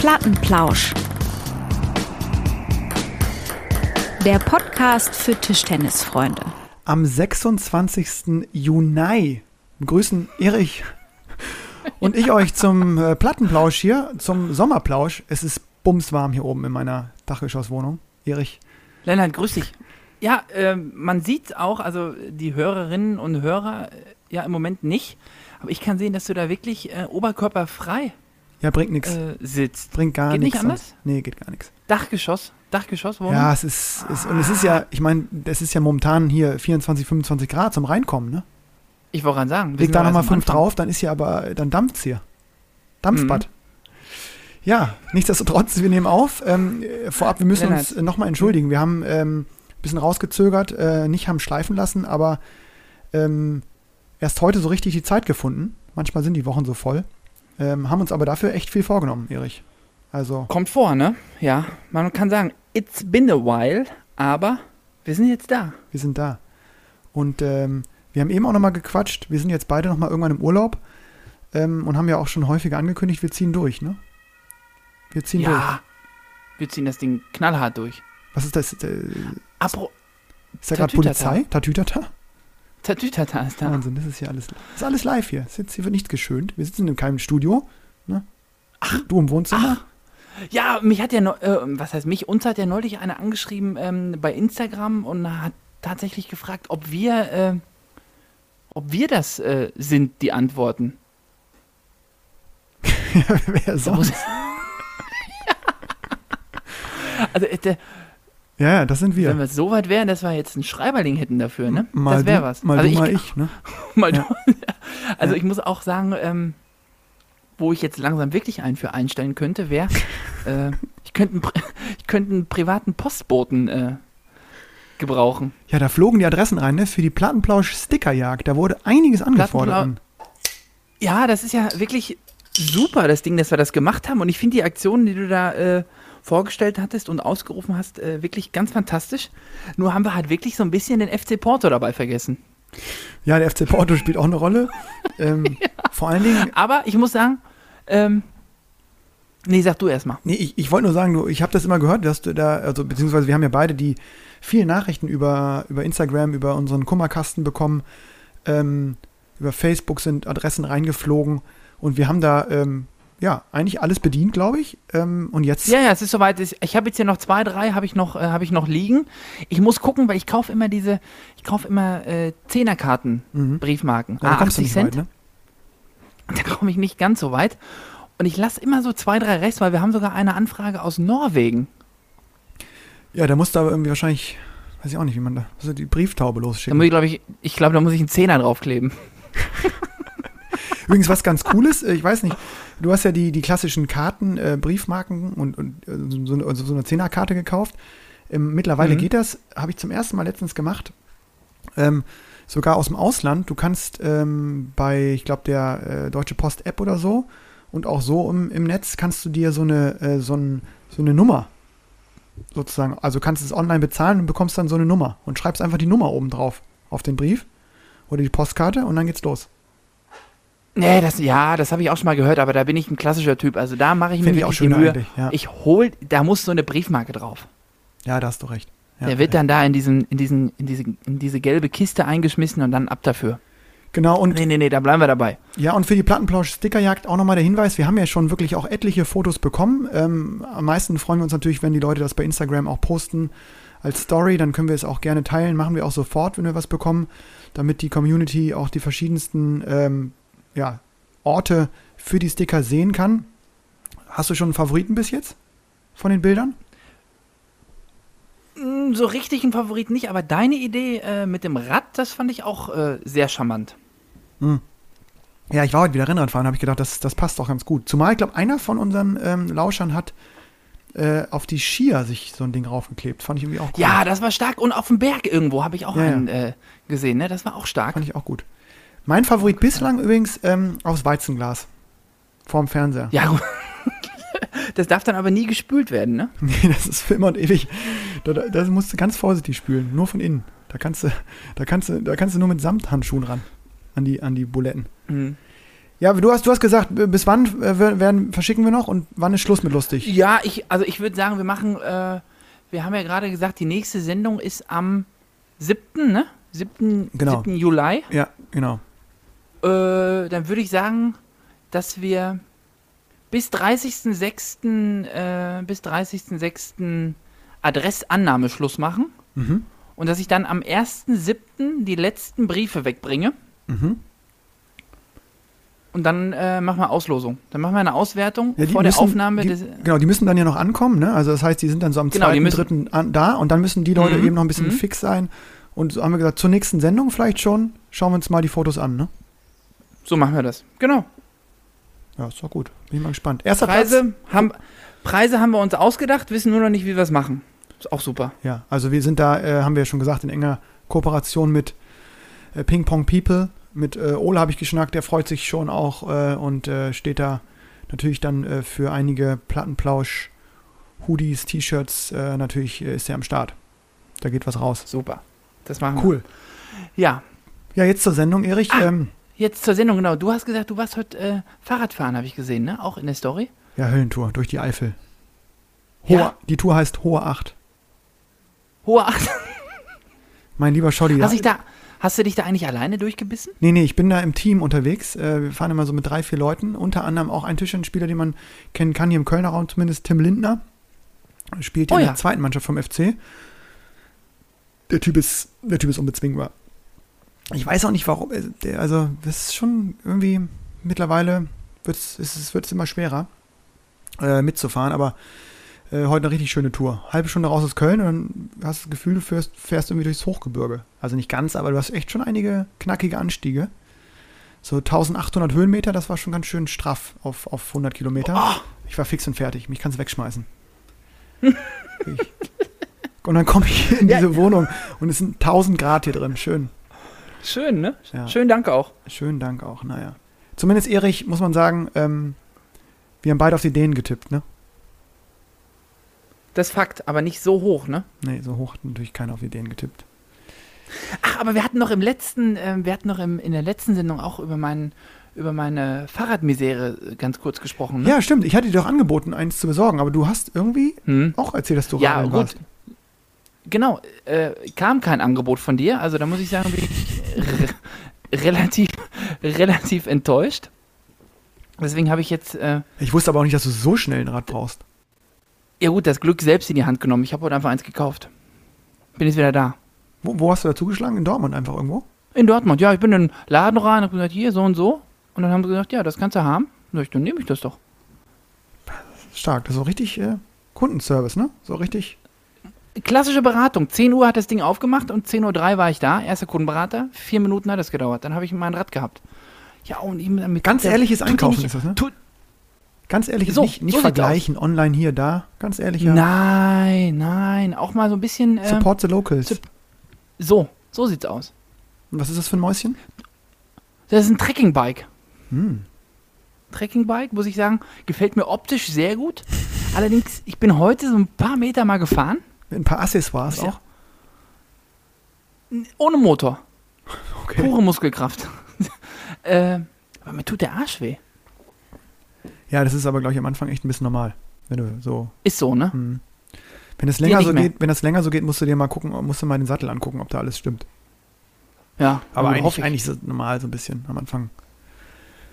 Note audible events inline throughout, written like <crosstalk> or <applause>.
Plattenplausch. Der Podcast für Tischtennisfreunde. Am 26. Juni begrüßen Erich und ich euch zum äh, Plattenplausch hier, zum Sommerplausch. Es ist bumswarm hier oben in meiner Dachgeschosswohnung. Erich. Lennart, grüß dich. Ja, äh, man sieht auch, also die Hörerinnen und Hörer äh, ja im Moment nicht, aber ich kann sehen, dass du da wirklich äh, oberkörperfrei Ja, bringt nichts. äh, sitzt. bringt gar geht nicht nichts. anders? sonst. Nee, geht gar nichts. Dachgeschoss, Dachgeschosswohnung. Ja, es ist, es, und es ist ja, ich meine, es ist ja momentan hier 24, 25 Grad zum Reinkommen, ne? Ich wollte gerade sagen. Leg da nochmal fünf Anfang. drauf, dann ist hier aber, dann dampft's hier. Dampfbad. Mhm. Ja, nichtsdestotrotz, wir nehmen auf. Ähm, äh, vorab, wir müssen uns Lennart. nochmal entschuldigen. Wir haben ähm, ein bisschen rausgezögert, äh, nicht haben schleifen lassen, aber ähm, erst heute so richtig die Zeit gefunden. Manchmal sind die Wochen so voll. Ähm, haben uns aber dafür echt viel vorgenommen, Erich. Also, Kommt vor, ne? Ja, man kann sagen, it's been a while, aber wir sind jetzt da. wir sind da. Und ähm, wir haben eben auch nochmal gequatscht. Wir sind jetzt beide nochmal irgendwann im Urlaub ähm, und haben ja auch schon häufiger angekündigt, wir ziehen durch, ne? Wir ziehen durch. Ja, wir ziehen das Ding knallhart durch. Was ist das? Äh, Apro Ist da gerade Tatütata. Polizei? Tatütata? Tatütata ist da. Wahnsinn, das ist hier alles, ist alles live hier. Jetzt, hier wird nichts geschönt. Wir sitzen in keinem Studio. Ne? du im Wohnzimmer. Ja, mich hat ja, äh, was heißt mich, uns hat ja neulich einer angeschrieben ähm, bei Instagram und hat tatsächlich gefragt, ob wir, äh, ob wir das äh, sind, die Antworten. <laughs> Wer sonst? <laughs> also, äh, der- Ja, ja, das sind wir. wenn wir so weit wären, dass wir jetzt einen Schreiberling hätten dafür, ne? Mal das wäre was. Mal also du, ich, mal <laughs> ich. Ne? <laughs> Mal Ja. du. <laughs> Also Ja. ich muss auch sagen, ähm, wo ich jetzt langsam wirklich einen für einstellen könnte, wäre, äh, ich könnte ich könnte einen privaten Postboten äh, gebrauchen. Ja, da flogen die Adressen rein, ne? Für die Plattenplausch-Stickerjagd. Da wurde einiges angefordert. An. Ja, das ist ja wirklich super, das Ding, dass wir das gemacht haben. Und ich finde die Aktion, die du da äh, vorgestellt hattest und ausgerufen hast, äh, wirklich ganz fantastisch. Nur haben wir halt wirklich so ein bisschen den FC Porto dabei vergessen. Ja, der FC Porto spielt auch eine Rolle. Ähm, <laughs> Vor allen Dingen, Aber ich muss sagen, ähm, nee, sag du erstmal. nee, ich, ich wollte nur sagen, ich habe das immer gehört, dass du da, also beziehungsweise wir haben ja beide die vielen Nachrichten über, über Instagram, über unseren Kummerkasten bekommen. Ähm, über Facebook sind Adressen reingeflogen und wir haben da ähm, ja eigentlich alles bedient, glaube ich. Ähm, und jetzt Ja, ja, es ist soweit. Ich, habe jetzt hier noch zwei, drei, habe ich noch, äh, habe ich noch liegen. Ich muss gucken, weil ich kaufe immer diese, ich kaufe immer äh, Zehnerkarten, Mhm. Briefmarken. Ja, da ah, kommst du 80 nicht Cent. weit, ne? <laughs> Da komme ich nicht ganz so weit. Und ich lasse immer so zwei, drei rechts, weil wir haben sogar eine Anfrage aus Norwegen. Ja, da musst du aber irgendwie wahrscheinlich, weiß ich auch nicht, wie man da, also die Brieftaube Da losschicken. muss ich, glaube ich, ich glaube, da muss ich einen Zehner draufkleben. <laughs> Übrigens, was ganz cool ist, äh, ich weiß nicht, du hast ja die, die klassischen Karten, äh, Briefmarken und, und äh, so, eine- also so eine Zehnerkarte gekauft. Ähm, mittlerweile Mhm. geht das, habe ich zum ersten Mal letztens gemacht. Ähm, sogar aus dem Ausland. Du kannst ähm, bei, ich glaube, der äh, Deutsche Post App oder so und auch so im, im Netz kannst du dir so eine, äh, so, ein, so eine Nummer sozusagen, also kannst es online bezahlen und bekommst dann so eine Nummer und schreibst einfach die Nummer oben drauf auf den Brief oder die Postkarte und dann geht's los. Nee, das, ja, das habe ich auch schon mal gehört, aber da bin ich ein klassischer Typ. Also da mache ich mir Finde ich auch wirklich die Mühe. Ja. Ich hol, da muss so eine Briefmarke drauf. Ja, da hast du recht. Ja, Der wird ja. dann da in diesen, in diesen, in diese, in diese gelbe Kiste eingeschmissen und dann ab dafür. Genau, und Nee, nee, nee, da bleiben wir dabei. ja, und für die Plattenplausch-Stickerjagd auch nochmal der Hinweis, wir haben ja schon wirklich auch etliche Fotos bekommen. Ähm, am meisten freuen wir uns natürlich, wenn die Leute das bei Instagram auch posten als Story, dann können wir es auch gerne teilen, machen wir auch sofort, wenn wir was bekommen, damit die Community auch die verschiedensten ähm, ja, Orte für die Sticker sehen kann. Hast du schon einen Favoriten bis jetzt von den Bildern? Mm, So richtig ein Favorit nicht, aber deine Idee äh, mit dem Rad, das fand ich auch äh, sehr charmant. Ja, ich war heute wieder Rennradfahren, habe ich gedacht, das, das passt doch ganz gut. Zumal ich glaube, einer von unseren ähm, Lauschern hat äh, auf die Skier sich so ein Ding raufgeklebt. Fand ich irgendwie auch cool. Ja, das war stark. Und auf dem Berg irgendwo habe ich auch Ja, ja. einen äh, gesehen, ne? Das war auch stark. Fand ich auch gut. Mein Favorit bislang übrigens ähm, aufs Weizenglas. Vorm Fernseher. Ja, gut. <laughs> Das darf dann aber nie gespült werden, ne? <laughs> Nee, das ist für immer und ewig. Da, da, das musst du ganz vorsichtig spülen. Nur von innen. Da kannst du, da kannst du, da kannst du nur mit Samthandschuhen ran. An die, an die Buletten. Mhm. Ja, du hast, du hast gesagt, bis wann äh, werden, verschicken wir noch und wann ist Schluss mit lustig? Ja, ich, also ich würde sagen, wir machen, äh, wir haben ja gerade gesagt, die nächste Sendung ist am 7., ne? 7. Genau. 7. Juli. Ja, genau. Äh, dann würde ich sagen, dass wir bis 30.06. Äh, bis 30.06. Adressannahmeschluss machen Mhm. und dass ich dann am 1.07. die letzten Briefe wegbringe. Mhm. Und dann äh, machen wir Auslosung. Dann machen wir eine Auswertung Ja, vor der müssen- Aufnahme die, des. Genau, die müssen dann ja noch ankommen, ne? Also das heißt, die sind dann so am Genau, zweiten, müssen- dritten an, da und dann müssen die Leute Mhm, eben noch ein bisschen mhm. fix sein. Und so haben wir gesagt, zur nächsten Sendung vielleicht schon, schauen wir uns mal die Fotos an, ne? So machen wir das. Genau. Ja, ist doch gut. Bin ich mal gespannt. Erster Platz. Preise haben, Preise haben wir uns ausgedacht, wissen nur noch nicht, wie wir es machen. Ist auch super. Ja, also wir sind da, äh, haben wir ja schon gesagt, in enger Kooperation mit äh, Ping Pong People. Mit äh, Ole habe ich geschnackt, der freut sich schon auch äh, und äh, steht da natürlich dann äh, für einige Plattenplausch, Hoodies, T-Shirts, natürlich ist er am Start. Da geht was raus. Super. Das machen wir. Cool. Ja, Ja, jetzt zur Sendung, Erich. Ah. Ähm, jetzt zur Sendung, genau. Du hast gesagt, du warst heute äh, Fahrradfahren, habe ich gesehen, ne? Auch in der Story. ja, Höllentour durch die Eifel. Hohe, Ja. Die Tour heißt Hohe Acht. Hohe Acht. <laughs> Mein lieber Scholli. Hast, da, hast du dich da eigentlich alleine durchgebissen? Nee, nee, ich bin da im Team unterwegs. Äh, wir fahren immer so mit drei, vier Leuten. Unter anderem auch ein Tischtennisspieler, den man kennen kann, hier im Kölner Raum zumindest, Tim Lindner. Spielt Oh in ja. der zweiten Mannschaft vom FC. Der Typ ist, der Typ ist unbezwingbar. Ich weiß auch nicht, warum. äh, also, das ist schon irgendwie mittlerweile wird's, es wird's immer schwerer äh, mitzufahren, aber äh, heute eine richtig schöne Tour. Halbe Stunde raus aus Köln und dann hast du das Gefühl, du fährst, fährst irgendwie durchs Hochgebirge. Also nicht ganz, aber du hast echt schon einige knackige Anstiege. So 1800 Höhenmeter, das war schon ganz schön straff auf, auf 100 Kilometer. Oh. Ich war fix und fertig, mich kannst wegschmeißen. <laughs> ich. Und dann komme ich in Ja. diese Wohnung und es sind 1000 Grad hier drin. Schön. Schön, ne? Ja. Schönen Dank auch. Schönen Dank auch, naja. Zumindest Erich, muss man sagen, ähm, wir haben beide auf die Dänen getippt, ne? Das ist Fakt, aber nicht so hoch, ne? Nee, so hoch hat natürlich keiner auf die Dänen getippt. Ach, aber wir hatten noch im letzten, ähm, wir hatten noch im, in der letzten Sendung auch über meinen über meine Fahrradmisere äh, ganz kurz gesprochen. Ne? Ja, stimmt. Ich hatte dir doch angeboten, eins zu besorgen, aber du hast irgendwie Hm. auch erzählt, dass du Ja, radeln gut. warst. Genau, äh, kam kein Angebot von dir, also da muss ich sagen, bin ich re relativ, relativ enttäuscht. Deswegen habe ich jetzt, äh, Ich wusste aber auch nicht, dass du so schnell ein Rad brauchst. ja gut, das Glück selbst in die Hand genommen. Ich habe heute einfach eins gekauft. Bin jetzt wieder da. Wo, wo hast du da zugeschlagen? In Dortmund einfach irgendwo? In Dortmund, ja, ich bin in den Laden rein und habe gesagt, hier, so und so. Und dann haben sie gesagt, ja, das kannst du haben. Sag ich, dann nehme ich das doch. Stark. Das ist so richtig äh, Kundenservice, ne? So richtig. Klassische Beratung. 10 Uhr hat das Ding aufgemacht und 10.03 Uhr war ich da. Erster Kundenberater. Vier Minuten hat es gedauert. Dann habe ich mein Rad gehabt. Ja, und ihm damit. Ganz ehrliches Einkaufen nicht- ist das, ne? Tut, Ganz ehrlich, So, nicht, nicht so vergleichen, online hier, da. Ganz ehrlich, ja. Nein, nein. Auch mal so ein bisschen. Äh, Support the locals. So, so sieht's aus. Und was ist das für ein Mäuschen? Das ist ein Trekkingbike. Hm. Trekkingbike, muss ich sagen, gefällt mir optisch sehr gut. Allerdings, ich bin heute so ein paar Meter mal gefahren, Mit ein paar Accessoires Ist ja- auch. ohne Motor. <laughs> Okay. Pure Muskelkraft. <laughs> äh, aber mir tut der Arsch weh. Ja, das ist aber, glaube ich, am Anfang echt ein bisschen normal. Wenn du so. Ist so, ne? Hm. Wenn es länger so mehr. geht, wenn das länger so geht, musst du dir mal gucken, musst du mal den Sattel angucken, ob da alles stimmt. Ja, Aber hoffe eigentlich, ich. eigentlich ist es normal so ein bisschen am Anfang.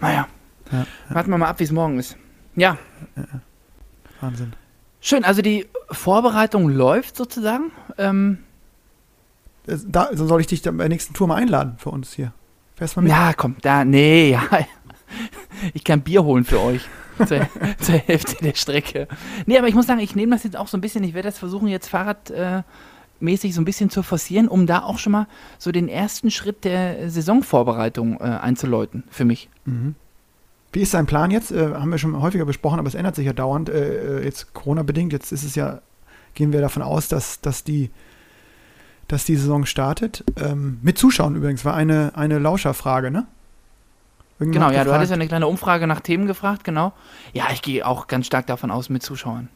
Naja, Ja, warten wir mal ab, wie es morgen ist. Ja, Wahnsinn. schön. Also die Vorbereitung läuft sozusagen. Ähm, Äh, Da also soll ich dich dann bei der nächsten Tour mal einladen für uns hier. Fährst mal mit? ja, komm, da, nee, <laughs> ja. Ich kann Bier holen für euch. zur, <laughs> zur Hälfte der Strecke. Nee, aber ich muss sagen, ich nehme das jetzt auch so ein bisschen, ich werde das versuchen, jetzt fahrradmäßig so ein bisschen zu forcieren, um da auch schon mal so den ersten Schritt der Saisonvorbereitung äh, einzuläuten für mich. Mhm. Wie ist dein Plan jetzt? Äh, haben wir schon häufiger besprochen, aber es ändert sich ja dauernd. Äh, äh, jetzt Corona-bedingt, jetzt ist es ja, gehen wir davon aus, dass, dass, die, dass die Saison startet. Ähm, mit Zuschauern übrigens war eine, eine Lauscherfrage, ne? Irgendjemand Genau, ja, du gefragt- hattest ja eine kleine Umfrage nach Themen gefragt, genau. Ja, ich gehe auch ganz stark davon aus mit Zuschauern.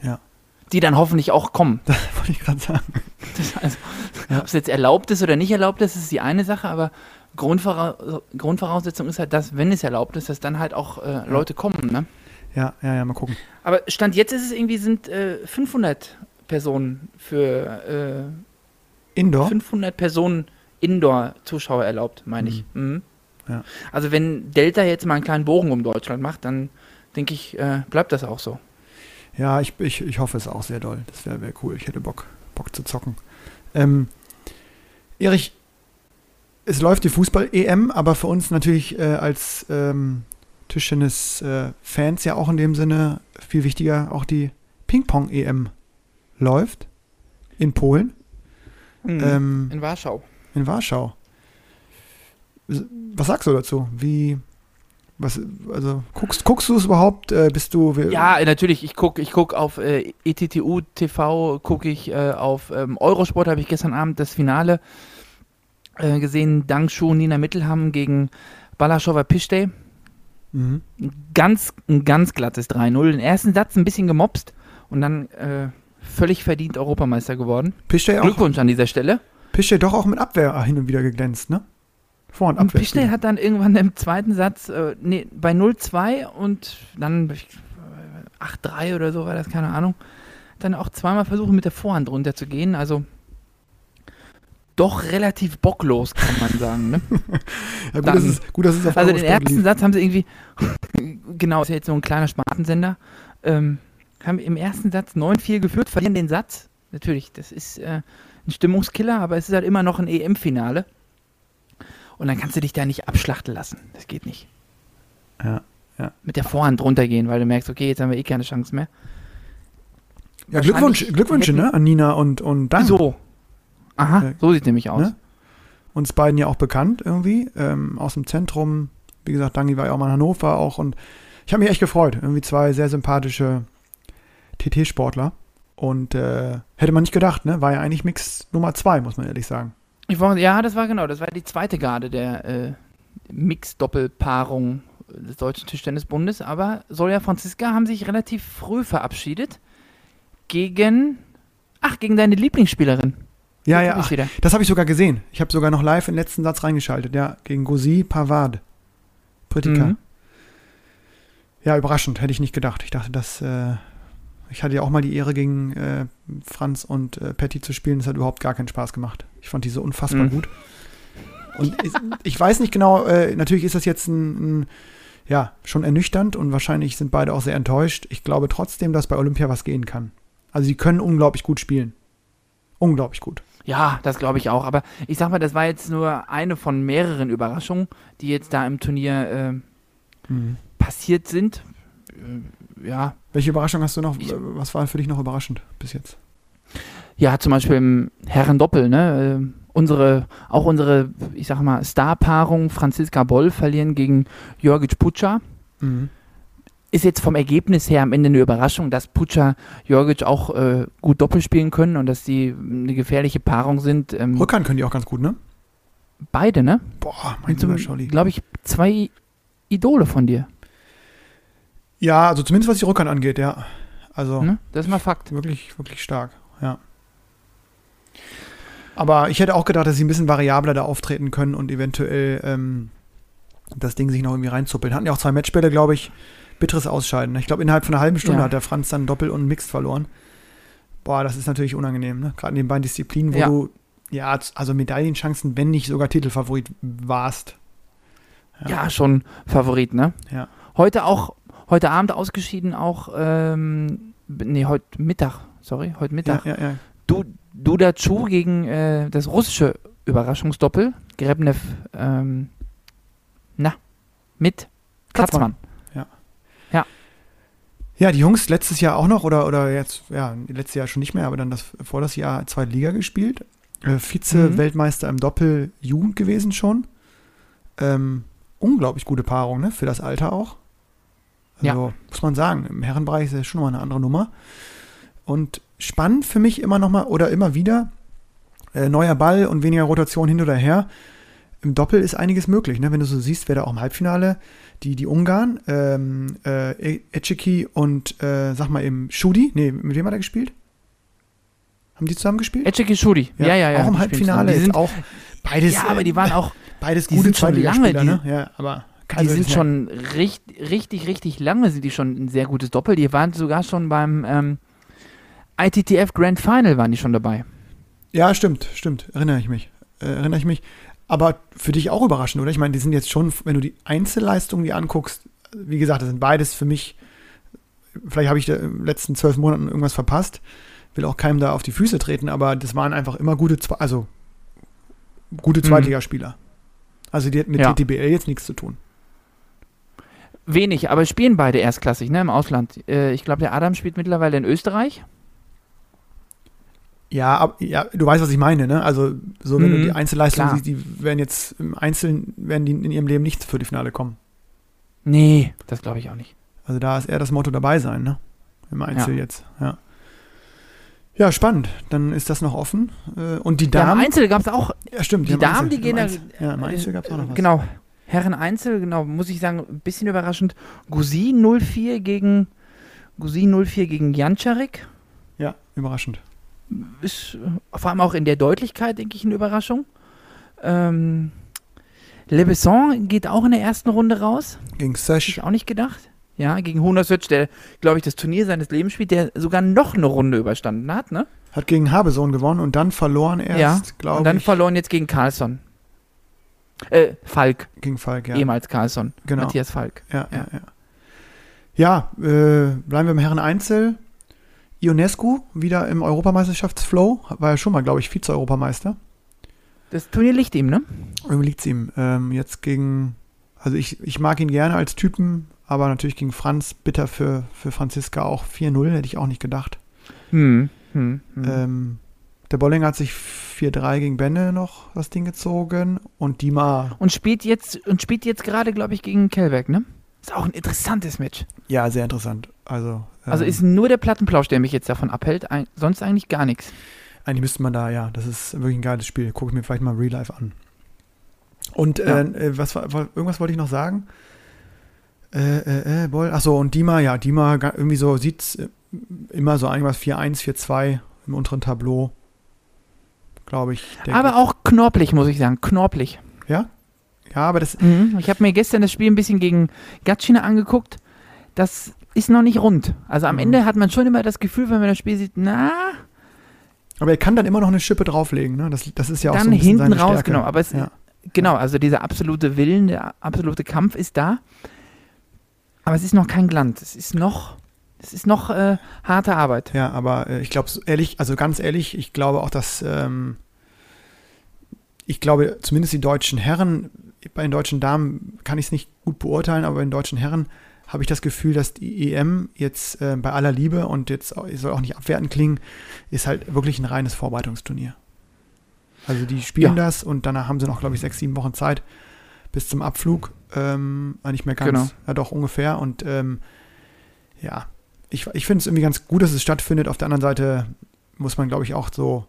Ja. Die dann hoffentlich auch kommen. <laughs> Wollte ich gerade sagen. Das, also, Ob es jetzt erlaubt ist oder nicht erlaubt ist, ist die eine Sache, aber Grundvora Grundvoraussetzung ist halt, dass, wenn es erlaubt ist, dass dann halt auch äh, Leute kommen, ne? Ja, ja, ja, mal gucken. Aber Stand jetzt ist es irgendwie, sind äh, 500 Personen für äh, Indoor? 500 Personen Indoor-Zuschauer erlaubt, meine ich. Mhm. Ja. Also wenn Delta jetzt mal einen kleinen Bogen um Deutschland macht, dann denke ich, äh, bleibt das auch so. Ja, ich, ich, ich hoffe es auch sehr doll. Das wäre wär cool. Ich hätte Bock, Bock zu zocken. Ähm, Erich, es läuft die Fußball-EM, aber für uns natürlich äh, als ähm, Tischtennis-Fans ja auch in dem Sinne viel wichtiger auch die Ping-Pong-EM läuft in Polen, Mhm. ähm, In Warschau. in Warschau. Was sagst du dazu? Wie, was, also guckst, guckst du es überhaupt? Äh, bist du? Ja, natürlich. Ich gucke ich guck auf äh, ETTU TV, gucke ich äh, auf ähm, Eurosport, habe ich gestern Abend das Finale äh, gesehen. Dangshu Nina Mittelham gegen Balaschowa Pischte. Mhm. Ganz, ein ganz glattes 3-0. Den ersten Satz ein bisschen gemopst und dann äh, völlig verdient Europameister geworden. Pischte auch, Glückwunsch an dieser Stelle. Pischte doch auch mit Abwehr hin und wieder geglänzt, ne? Vor- und Und. Pischte hat dann irgendwann im zweiten Satz, äh, nee, bei 0-2 und dann ich, äh, 8-3 oder so war das, keine Ahnung, dann auch zweimal versuchen, mit der Vorhand runterzugehen. Also doch relativ bocklos, kann man sagen. Ne? <laughs> ja, gut, dann- dass es, gut, dass es auf Also den ersten lief. Satz haben sie irgendwie, <laughs> genau, ist ja jetzt so ein kleiner Spartensender, ähm, haben im ersten Satz 9-4 geführt, verlieren den Satz. Natürlich, das ist äh, ein Stimmungskiller, aber es ist halt immer noch ein EM-Finale. Und dann kannst du dich da nicht abschlachten lassen. Das geht nicht. Ja, Mit der Vorhand runtergehen, weil du merkst, okay, jetzt haben wir eh keine Chance mehr. ja Glückwunsch, Glückwünsche, ne? An Nina und, und Dan. So. Aha, Äh, so sieht nämlich aus. ne? Uns beiden ja auch bekannt irgendwie, ähm, aus dem Zentrum. Wie gesagt, Dangi war ja auch mal in Hannover auch und ich habe mich echt gefreut. Irgendwie zwei sehr sympathische TT-Sportler. Und äh, hätte man nicht gedacht, ne? War ja eigentlich Mix Nummer zwei, muss man ehrlich sagen. Ich war, ja, das war genau, das war die zweite Garde der äh, Mix-Doppelpaarung des Deutschen Tischtennisbundes. Aber Solja Franziska haben sich relativ früh verabschiedet gegen, ach, gegen deine Lieblingsspielerin. Ja, ja, ach, das habe ich sogar gesehen. Ich habe sogar noch live den letzten Satz reingeschaltet, ja, gegen Gosi Pavard. Pritika. Mhm. Ja, überraschend, hätte ich nicht gedacht. Ich dachte, dass äh, ich hatte ja auch mal die Ehre, gegen äh, Franz und äh, Patty zu spielen. Das hat überhaupt gar keinen Spaß gemacht. Ich fand die so unfassbar Mhm. gut. Und ich, ich weiß nicht genau, äh, natürlich ist das jetzt ein, ein, ja, schon ernüchternd und wahrscheinlich sind beide auch sehr enttäuscht. Ich glaube trotzdem, dass bei Olympia was gehen kann. Also sie können unglaublich gut spielen. Unglaublich gut. Ja, das glaube ich auch. Aber ich sag mal, das war jetzt nur eine von mehreren Überraschungen, die jetzt da im Turnier äh, passiert sind. Äh, ja, Welche Überraschung hast du noch? Ich- Was war für dich noch überraschend bis jetzt? Ja, zum Beispiel im Herrendoppel, ne? Äh, unsere, auch unsere, ich sag mal, Starpaarung Franziska Boll verlieren gegen Jörgic Pucca. Ist jetzt vom Ergebnis her am Ende eine Überraschung, dass Pucca Jörgic auch äh, gut Doppel spielen können und dass die eine gefährliche Paarung sind. Ähm, Rückhand können die auch ganz gut, ne? beide, ne? Boah, mein lieber Scholli. glaube ich, zwei Idole von dir. Ja, also zumindest was die Rückhand angeht, ja. Also Ne? Das ist mal Fakt. wirklich, wirklich stark. Aber ich hätte auch gedacht, dass sie ein bisschen variabler da auftreten können und eventuell ähm, das Ding sich noch irgendwie reinzuppeln. Hatten ja auch zwei Matchbälle, glaube ich. Bitteres Ausscheiden. Ich glaube, innerhalb von einer halben Stunde Ja. hat der Franz dann Doppel und Mixed verloren. Boah, das ist natürlich unangenehm, ne? Gerade in den beiden Disziplinen, wo Ja. du, ja, also Medaillenchancen, wenn nicht sogar Titelfavorit warst. Ja, schon Favorit, ne? Ja. Heute auch, heute Abend ausgeschieden auch, ähm, nee, heute Mittag, sorry, heute Mittag. Ja, ja, ja. Du, Duda Chu gegen äh, das russische Überraschungsdoppel. Grebnev, ähm, na, mit Katzmann. Katzmann. Ja, die Jungs letztes Jahr auch noch oder, oder jetzt, ja, letztes Jahr schon nicht mehr, aber dann das vor das Jahr zweite Liga gespielt. Äh, Vize-Weltmeister im Doppel Jugend gewesen schon. Ähm, unglaublich gute Paarung, ne? Für das Alter auch. Also, muss man sagen, im Herrenbereich ist das schon mal eine andere Nummer. Und spannend für mich immer noch mal oder immer wieder, äh, neuer Ball und weniger Rotation hin oder her. Im Doppel ist einiges möglich, ne? Wenn du so siehst, wer da auch im Halbfinale, die, die Ungarn, ähm, äh, Eceki und, äh, sag mal eben, Schudi, nee, mit wem hat er gespielt? Haben die zusammen gespielt? Eceki Shuri. Ja, ja, ja. Auch im die Halbfinale. Die sind, auch beides. ja, aber die äh, waren auch, Beides Die gute sind schon lange, Zweitligaspieler, ne? Ja, aber Die sind ja- schon richtig, richtig, richtig lange sind die schon ein sehr gutes Doppel. Die waren sogar schon beim ähm, ITTF Grand Final waren die schon dabei. Ja, stimmt, stimmt. Erinnere ich mich. Äh, erinnere ich mich. Aber für dich auch überraschend, oder? Ich meine, die sind jetzt schon, wenn du die Einzelleistungen dir anguckst, wie gesagt, das sind beides für mich, vielleicht habe ich da in den letzten zwölf Monaten irgendwas verpasst, will auch keinem da auf die Füße treten, aber das waren einfach immer gute, also gute Mhm. Zweitligaspieler. Also die hatten mit Ja. TTBL jetzt nichts zu tun. Wenig, aber spielen beide erstklassig, ne, im Ausland. Äh, ich glaube, der Adam spielt mittlerweile in Österreich. Ja, aber, ja, du weißt, was ich meine, ne? Also, so, wenn Mhm, du die Einzelleistungen siehst, die werden jetzt im Einzelnen, werden die in ihrem Leben nicht für die Finale kommen. Nee, das glaube ich auch nicht. Also da ist eher das Motto dabei sein, ne? Im Einzel jetzt, ja. Ja, spannend. Dann ist das noch offen. Äh, Und die Ja, im Damen. Einzel gab es auch, Ja, stimmt. die im Damen, Einzel- die gehen im da- Einzel, Ja, im Einzel gab es auch noch was. genau, Herren Einzel, genau, muss ich sagen, ein bisschen überraschend. Gusi 04 gegen Gusi 04 gegen Janczarek. Ja, überraschend. Ist äh, vor allem auch in der Deutlichkeit, denke ich, eine Überraschung. Ähm, Le Besson geht auch in der ersten Runde raus. Gegen Hätte Sesh. ich auch nicht gedacht. Ja, gegen Hunasötsch, der, glaube ich, das Turnier seines Lebens spielt, der sogar noch eine Runde überstanden hat, ne? Hat gegen Habesohn gewonnen und dann verloren erst, ja. glaube Und dann ich. verloren jetzt gegen Carlsson. Äh, Falk, gegen Falk, ja. ehemals Carlsson. Genau. Matthias Falk. Ja, ja, Ja. ja. Ja, äh, bleiben wir im Herren Einzel. Ionescu wieder im Europameisterschaftsflow. War ja schon mal, glaube ich, Vize-Europameister. Das Turnier liegt ihm, ne? Irgendwie liegt es ihm. Ähm, jetzt gegen, also ich, ich mag ihn gerne als Typen, aber natürlich gegen Franz bitter für, für Franziska auch 4-0, hätte ich auch nicht gedacht. Hm. Hm. hm. Ähm, der Bollinger hat sich 4-3 gegen Benne noch das Ding gezogen und Dima, und spielt jetzt, und spielt jetzt gerade, glaube ich, gegen Kellberg, ne? Ist auch ein interessantes Match. ja, sehr interessant. Also, Also ähm, ist nur der Plattenplausch, der mich jetzt davon abhält, ein, sonst eigentlich gar nichts. Eigentlich müsste man da, ja, das ist wirklich ein geiles Spiel. Gucke ich mir vielleicht mal Real Life an. Und Ja. äh, äh, was irgendwas wollte ich noch sagen. Äh, äh, äh, Boll. Achso, und Dima, ja, Dima irgendwie so sieht äh, immer so irgendwas 4-1, 4-2 im unteren Tableau. Glaube ich. Aber auch knorpelig, muss ich sagen. Knorpelig. Ja? Ja, aber das, Mhm. Ich habe mir gestern das Spiel ein bisschen gegen Gatschina angeguckt. Das ist noch nicht rund. Also am Mhm. Ende hat man schon immer das Gefühl, wenn man das Spiel sieht, na, aber er kann dann immer noch eine Schippe drauflegen, ne? Das, das ist ja auch dann so ein bisschen hinten raus, Stärke. genau. Aber es, ja. genau, also dieser absolute Willen, der absolute Kampf ist da. Aber es ist noch kein Glanz. Es ist noch, es ist noch äh, harte Arbeit. Ja, aber äh, ich glaube, ehrlich, also ganz ehrlich, ich glaube auch, dass ähm, ich glaube, zumindest die deutschen Herren, bei den deutschen Damen kann ich es nicht gut beurteilen, aber bei den deutschen Herren habe ich das Gefühl, dass die EM jetzt äh, bei aller Liebe und jetzt soll auch nicht abwertend klingen, ist halt wirklich ein reines Vorbereitungsturnier. Also die spielen Ja. das und danach haben sie noch, glaube ich, sechs, sieben Wochen Zeit bis zum Abflug. Ähm, äh, nicht mehr ganz, Genau. ja doch ungefähr. Und ähm, ja, ich, ich finde es irgendwie ganz gut, dass es stattfindet. Auf der anderen Seite muss man, glaube ich, auch so,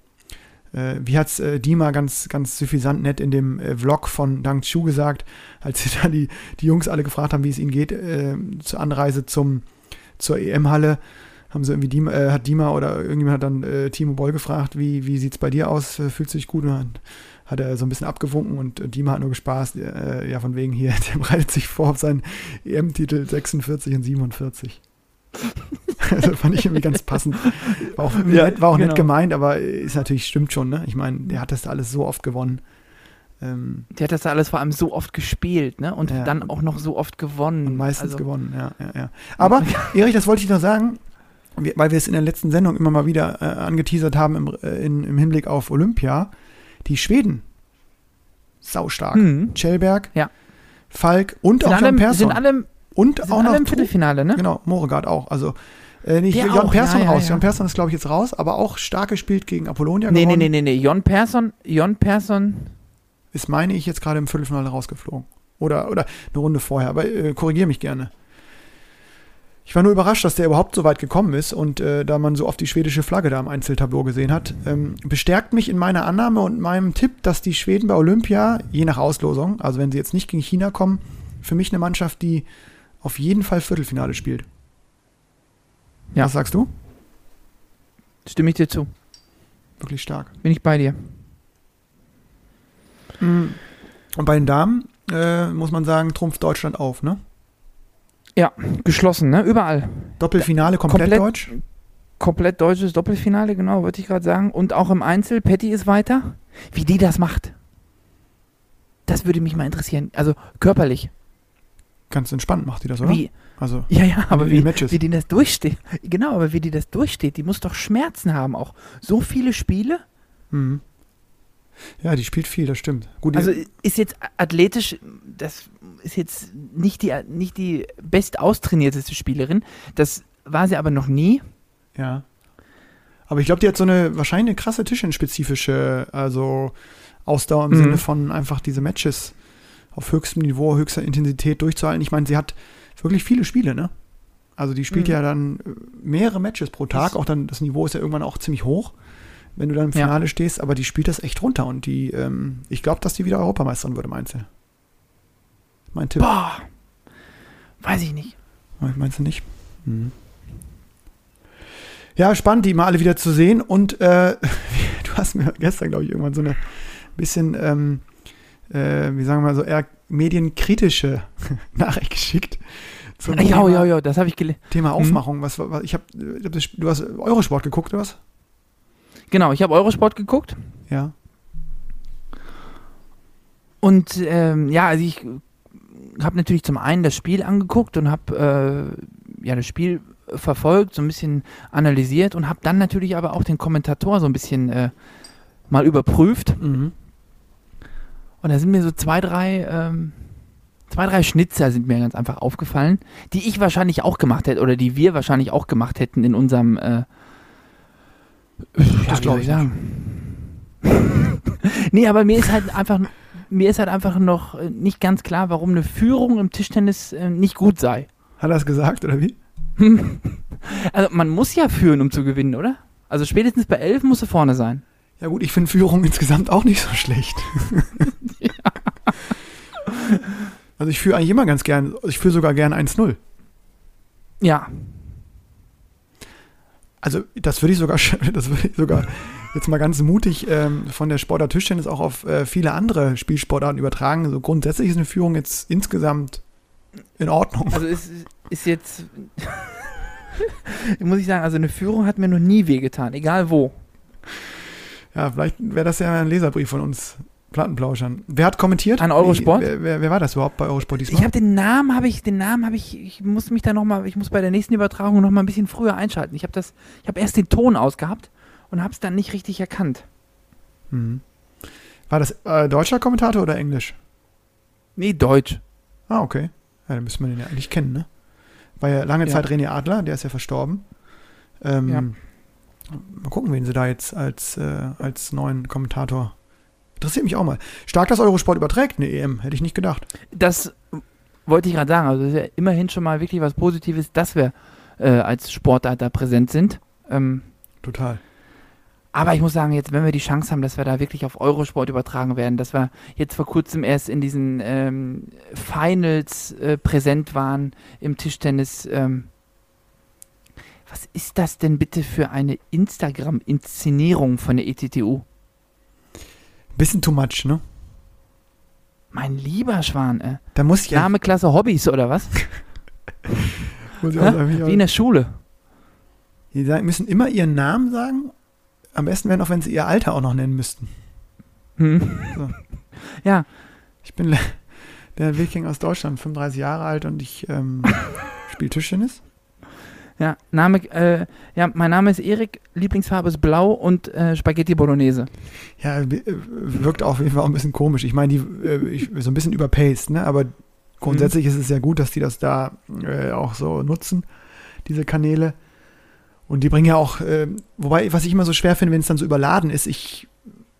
äh, wie hat es äh, Dima ganz, ganz suffisant nett in dem äh, Vlog von Dang Chu gesagt, als <laughs> da die, die Jungs alle gefragt haben, wie es ihnen geht, äh, zur Anreise zum, zur EM-Halle. Haben sie irgendwie Dima, äh, hat Dima oder irgendjemand hat dann äh, Timo Boll gefragt, wie, wie sieht es bei dir aus? Äh, Fühlst du dich gut? Und dann hat er so ein bisschen abgewunken und Dima hat nur gespaßt, ja, von wegen hier, <laughs> der bereitet sich vor auf seinen EM-Titel 46 und 47. <laughs> also fand ich irgendwie ganz passend. War auch, Ja, nett, war auch nett genau. gemeint, aber ist natürlich, stimmt schon, ne? Ich meine, der hat das alles so oft gewonnen. Ähm, Der hat das alles vor allem so oft gespielt, ne? Und Ja. dann auch noch so oft gewonnen. und meistens also, gewonnen, ja, ja, ja. Aber, <laughs> Erich, das wollte ich noch sagen, weil wir es in der letzten Sendung immer mal wieder äh, angeteasert haben im, äh, in, im Hinblick auf Olympia. Die Schweden, saustark. Hm. Schellberg, Ja. Falk und Sind auch Jan alle, Persson. sind alle, und auch noch im Viertelfinale, ne? Genau, Moregard auch. Also äh, nicht Jon Persson ja, ja, raus. ja. Jon Persson ist, glaube ich, jetzt raus, aber auch stark gespielt gegen Apollonia Nee, nee, gewonnen. nee, nee, nee. Jon Persson, Jon Persson, Ist, meine ich, jetzt gerade im Viertelfinale rausgeflogen. Oder, oder eine Runde vorher. Aber äh, korrigiere mich gerne. Ich war nur überrascht, dass der überhaupt so weit gekommen ist und äh, da man so oft die schwedische Flagge da im Einzeltableau gesehen hat, ähm, bestärkt mich in meiner Annahme und meinem Tipp, dass die Schweden bei Olympia, je nach Auslosung, also wenn sie jetzt nicht gegen China kommen, für mich eine Mannschaft, die auf jeden Fall Viertelfinale spielt. Ja. Was sagst du? stimme ich dir zu. Wirklich stark. Bin ich bei dir. Mhm. Und bei den Damen äh, muss man sagen, trumpft Deutschland auf, ne? Ja, geschlossen, ne? Überall. Doppelfinale komplett, Komplett- deutsch. Komplett deutsches Doppelfinale, genau, wollte ich gerade sagen. Und auch im Einzel, Patty ist weiter. Wie die das macht. Das würde mich mal interessieren. Also körperlich. Ganz entspannt macht die das, oder? Wie, Also, ja, ja, aber wie, Matches. wie die das durchsteht. Genau, aber wie die das durchsteht, die muss doch Schmerzen haben auch. So viele Spiele. mhm. Ja, die spielt viel, das stimmt. Gut, Also ist jetzt athletisch, das ist jetzt nicht die, nicht die best austrainierteste Spielerin. Das war sie aber noch nie. ja. Aber ich glaube, die hat so eine wahrscheinlich eine krasse Tischenspezifische, also Ausdauer im Mhm. Sinne von einfach diese Matches auf höchstem Niveau, höchster Intensität durchzuhalten. Ich meine, sie hat wirklich viele Spiele, ne? Also die spielt Mhm. ja dann äh, mehrere Matches pro Tag, Ist- auch dann das Niveau ist ja irgendwann auch ziemlich hoch, wenn du dann im Ja. Finale stehst, aber die spielt das echt runter und die, ähm, ich glaube, dass die wieder Europameisterin wird im Einzel. Mein Tipp. Boah, weiß ich nicht. Meinst du nicht? Mhm. Ja, spannend, die mal alle wieder zu sehen. Und äh, <laughs> du hast mir gestern, glaube ich, irgendwann so eine bisschen, ähm, äh, wie sagen wir mal, so eher medienkritische <laughs> Nachricht geschickt. Zum Ja, Thema, ja, ja, das habe ich gelesen. Thema Aufmachung. Was, was, ich hab, ich hab das, du hast Eurosport geguckt, oder was? Genau, ich habe Eurosport geguckt. Ja. Und ähm, ja, also ich habe natürlich zum einen das Spiel angeguckt und habe äh, ja das Spiel verfolgt, so ein bisschen analysiert und habe dann natürlich aber auch den Kommentator so ein bisschen äh, mal überprüft. Mhm. Und da sind mir so zwei, drei, ähm, zwei, drei Schnitzer sind mir ganz einfach aufgefallen, die ich wahrscheinlich auch gemacht hätte oder die wir wahrscheinlich auch gemacht hätten in unserem äh, ja, wie glaub soll ich sagen. <laughs> nee, aber mir ist halt einfach mir ist halt einfach noch äh, nicht ganz klar, warum eine Führung im Tischtennis äh, nicht gut sei. Hat er es gesagt, oder wie? <laughs> Also man muss ja führen, um zu gewinnen, oder? Also spätestens bei elf muss er vorne sein. Ja gut, ich finde Führung insgesamt auch nicht so schlecht. <laughs> Also ich führe eigentlich immer ganz gern, ich führe sogar gern 1-0. Ja, Also das würde ich sogar, <laughs> das würde ich sogar jetzt mal ganz mutig ähm, von der Sportart Tischtennis auch auf äh, viele andere Spielsportarten übertragen. So grundsätzlich ist eine Führung jetzt insgesamt in Ordnung. also es ist jetzt <laughs> muss ich sagen, also eine Führung hat mir noch nie wehgetan, egal wo. Ja, vielleicht wäre das ja ein Leserbrief von uns Plattenplauschern. Wer hat kommentiert? An Eurosport? Wer, wer, wer war das überhaupt bei Eurosport diesmal? Ich habe den Namen, habe ich, den Namen habe ich, ich muss mich da noch mal, ich muss bei der nächsten Übertragung noch mal ein bisschen früher einschalten. Ich habe das, ich habe erst den Ton ausgehabt und habe es dann nicht richtig erkannt. Mhm. War das äh, deutscher Kommentator oder Englisch? Nee, Deutsch. Ah, okay. Ja, dann müssen wir den ja eigentlich kennen, ne? War ja lange Ja. Zeit René Adler, der ist ja verstorben. Ähm, Ja. Mal gucken, wen sie da jetzt als, äh, als neuen Kommentator. Interessiert mich auch mal. Stark, dass Eurosport überträgt eine EM, hätte ich nicht gedacht. Das wollte ich gerade sagen. Also das ist ja immerhin schon mal wirklich was Positives, dass wir äh, als Sportart da präsent sind. Ähm, Total. aber ich muss sagen, jetzt, wenn wir die Chance haben, dass wir da wirklich auf Eurosport übertragen werden, dass wir jetzt vor kurzem erst in diesen ähm, Finals äh, präsent waren im Tischtennis. Ähm, was ist das denn bitte für eine Instagram-Inszenierung von der ETTU? Bisschen too much, ne? Mein lieber Schwan, äh. Da muss ich ja. Name, Klasse, Hobbys oder was? <laughs> Muss ich auch sagen, Wie in der Schule. die sagen, müssen immer ihren Namen sagen. Am besten wäre noch, wenn sie ihr Alter auch noch nennen müssten. Hm. So. <laughs> Ja, Ich bin der Wilking aus Deutschland, 35 Jahre alt und ich ähm, <laughs> spiele Tischtennis. Ja, Name, äh, ja, mein Name ist Erik, Lieblingsfarbe ist blau und äh, Spaghetti Bolognese. Ja, äh, wirkt auf jeden Fall auch ein bisschen komisch. Ich meine, die äh, ich, so ein bisschen überpaced, ne? Aber grundsätzlich ist es ja gut, dass die das da äh, auch so nutzen, diese Kanäle. Und die bringen ja auch, äh, wobei, was ich immer so schwer finde, wenn es dann so überladen ist, ich,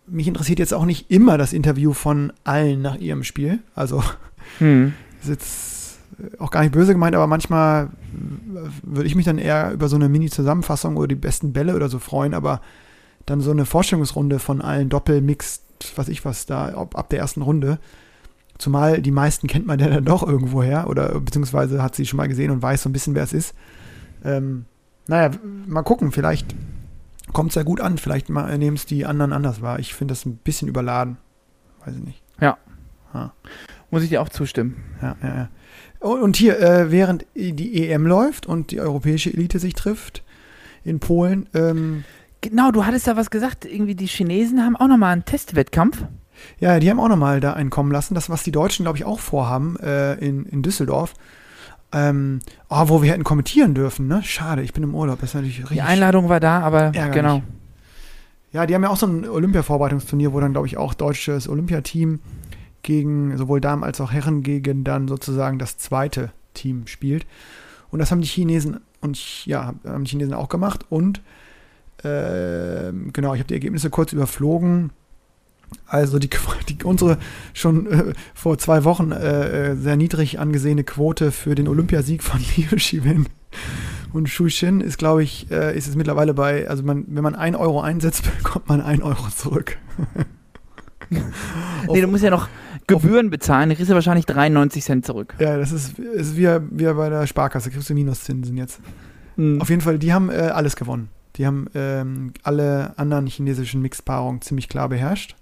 mich interessiert jetzt auch nicht immer das Interview von allen nach ihrem Spiel. Also, Hm. ist jetzt auch gar nicht böse gemeint, aber manchmal würde ich mich dann eher über so eine Mini-Zusammenfassung oder die besten Bälle oder so freuen, aber dann so eine Vorstellungsrunde von allen Doppel-Mixed, was ich was da, ob, ab der ersten Runde. Zumal die meisten kennt man ja dann doch irgendwoher oder beziehungsweise hat sie schon mal gesehen und weiß so ein bisschen, wer es ist. Ähm, naja, mal gucken, vielleicht kommt es ja gut an, vielleicht nehmen es die anderen anders wahr. Ich finde das ein bisschen überladen. Weiß ich nicht. Ja. Ja. Muss ich dir auch zustimmen. Ja, ja, ja. Und und hier, äh, während die EM läuft und die europäische Elite sich trifft in Polen, ähm, Genau, du hattest da was gesagt. Irgendwie die Chinesen haben auch nochmal einen Testwettkampf. ja, die haben auch nochmal da einen kommen lassen. Das, was die Deutschen, glaube ich, auch vorhaben äh, in, in Düsseldorf. Ähm, oh, wo wir hätten kommentieren dürfen, ne? Schade, ich bin im Urlaub. Das ist natürlich richtig. Die Einladung war da, aber Ärgerlich. genau. Ja, die haben ja auch so ein Olympia-Vorbereitungsturnier, wo dann, glaube ich, auch deutsches Olympiateam gegen sowohl Damen als auch Herren gegen dann sozusagen das zweite Team spielt. Und das haben die Chinesen und ja, haben die Chinesen auch gemacht. Und ähm, genau, ich habe die Ergebnisse kurz überflogen. Also die, <laughs> die unsere schon äh, vor zwei Wochen äh, äh, sehr niedrig angesehene Quote für den Olympiasieg von <laughs> Liu Shiwen und Shu Shin ist, glaube ich, äh, ist es mittlerweile bei, also man, wenn man 1 Euro einsetzt, <laughs> bekommt man 1 Euro zurück. Nee, du musst ja noch Gebühren bezahlen. Kriegst du wahrscheinlich 93 Cent zurück. Ja, das ist, ist wie, wie bei der Sparkasse, kriegst du Minuszinsen jetzt. Mhm. Auf jeden Fall, die haben äh, alles gewonnen. Die haben ähm, alle anderen chinesischen Mixpaarungen ziemlich klar beherrscht.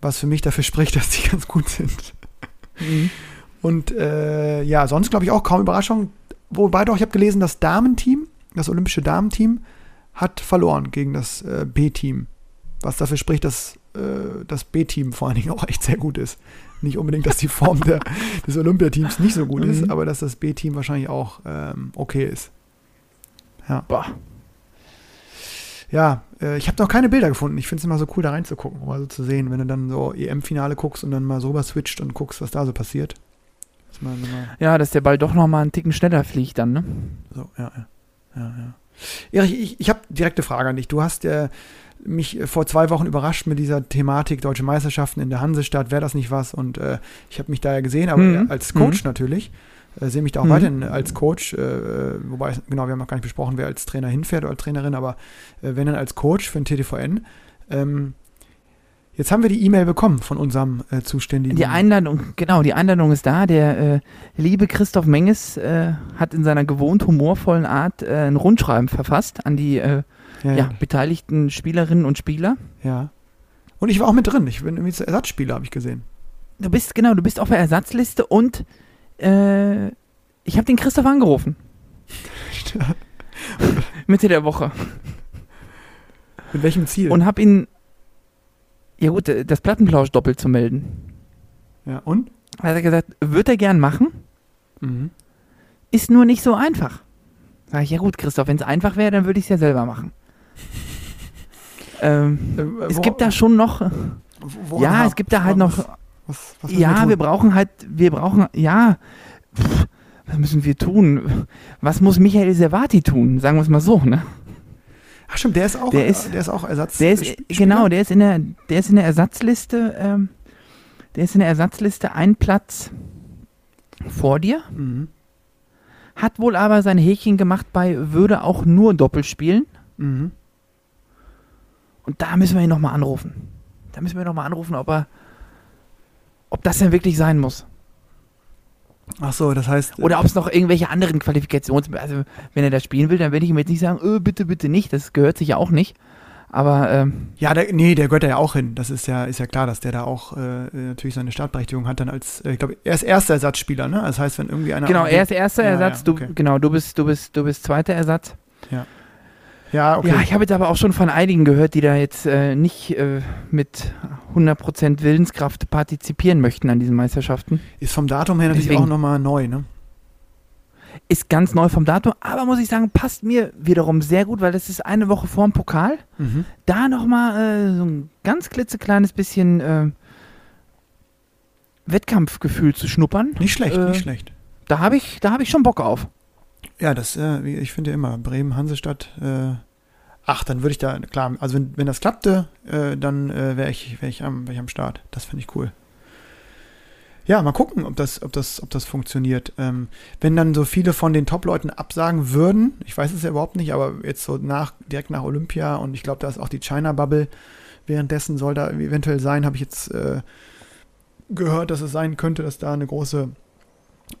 Was für mich dafür <laughs> spricht, dass die ganz gut sind. Mhm. Und äh, ja, sonst glaube ich auch kaum Überraschung. Wobei doch, ich habe gelesen, das Damenteam, das olympische Damenteam, hat verloren gegen das äh, B-Team. Was dafür spricht, dass äh, das B-Team vor allen Dingen auch echt sehr gut ist. Nicht unbedingt, dass die Form der, des Olympiateams nicht so gut ist, Mhm. aber dass das B-Team wahrscheinlich auch ähm, okay ist. Boah. Ja, äh, ich habe noch keine Bilder gefunden. Ich finde es immer so cool, da reinzugucken, um mal so zu sehen, wenn du dann so EM-Finale guckst und dann mal so rüber switcht und guckst, was da so passiert. Dass man immer Ja, dass der Ball doch nochmal einen Ticken schneller fliegt dann, ne? so, ja, ja. ja, ja. Erich, ich, ich habe direkte Frage an dich. Du hast äh, mich äh, vor zwei Wochen überrascht mit dieser Thematik Deutsche Meisterschaften in der Hansestadt. Wäre das nicht was? Und äh, ich habe mich da ja gesehen, aber Mhm. äh, als Coach natürlich. Äh, sehe mich da auch Mhm. weiterhin als Coach, äh, wobei, genau, wir haben noch gar nicht besprochen, wer als Trainer hinfährt oder als Trainerin, aber äh, wenn dann als Coach für den TTVN. Ähm, jetzt haben wir die E-Mail bekommen von unserem äh, zuständigen. Die Einladung, genau, die Einladung ist da. Der äh, liebe Christoph Menges äh, hat in seiner gewohnt humorvollen Art äh, ein Rundschreiben verfasst an die äh, ja, ja, beteiligten Spielerinnen und Spieler. ja. Und ich war auch mit drin. Ich bin irgendwie Ersatzspieler, habe ich gesehen. Du bist, genau, du bist auf der Ersatzliste und äh, ich habe den Christoph angerufen. <laughs> Mitte der Woche. mit welchem Ziel? Und habe ihn, ja gut, äh, das Plattenplausch doppelt zu melden. ja, und? Da hat er gesagt, wird er gern machen, Mhm. ist nur nicht so einfach. Sag ich, ja gut, Christoph, wenn es einfach wäre, dann würde ich es ja selber machen. Ähm, Äh, es gibt da schon noch, wo- ja, es gibt da halt noch, Was, was, ja, tun? wir brauchen halt, wir brauchen, ja, pff, was müssen wir tun? Was muss Michael Servati tun? Sagen wir es mal so, ne? Ach stimmt, der ist auch, Der ist- der ist auch Ersatz. Der ist, genau, der ist in der, der ist in der Ersatzliste, ähm, der ist in der Ersatzliste ein Platz vor dir, Mhm. hat wohl aber sein Häkchen gemacht bei würde auch nur Doppel spielen. Mhm. Und da müssen wir ihn nochmal anrufen. Da müssen wir nochmal anrufen, ob er, ob das denn wirklich sein muss. Ach so, das heißt. Oder ob es noch irgendwelche anderen Qualifikations... Also, wenn er da spielen will, dann werde ich ihm jetzt nicht sagen, äh, bitte, bitte nicht. Das gehört sich ja auch nicht. Aber, ähm, Ja, der, nee, der gehört da ja auch hin. Das ist ja, ist ja klar, dass der da auch äh, natürlich seine Startberechtigung hat, dann als, äh, ich glaube, er ist erster Ersatzspieler, ne? Das heißt, wenn irgendwie einer. genau, er ist erster Ja, Ersatz. ja, Du, okay. genau, du bist, du bist, du bist zweiter Ersatz. Ja, okay. Ja, ich habe jetzt aber auch schon von einigen gehört, die da jetzt äh, nicht äh, mit 100% Willenskraft partizipieren möchten an diesen Meisterschaften. ist vom Datum her natürlich Deswegen- auch nochmal neu, ne? Ist ganz neu vom Datum, aber muss ich sagen, passt mir wiederum sehr gut, weil das ist eine Woche vorm Pokal. Mhm. Da nochmal äh, so ein ganz klitzekleines bisschen äh, Wettkampfgefühl zu schnuppern. Nicht schlecht, Äh, nicht schlecht. Da habe ich, da hab ich schon Bock auf. Ja, das, äh, ich finde ja immer, Bremen, Hansestadt, äh, ach, dann würde ich da, klar, also wenn, wenn das klappte, äh, dann äh, wäre ich, wär ich, am, wär ich am Start. Das finde ich cool. Ja, mal gucken, ob das, ob das, ob das funktioniert. Ähm, wenn dann so viele von den Top-Leuten absagen würden, ich weiß es ja überhaupt nicht, aber jetzt so nach, direkt nach Olympia und ich glaube, da ist auch die China-Bubble währenddessen soll da eventuell sein, habe ich jetzt äh, gehört, dass es sein könnte, dass da eine große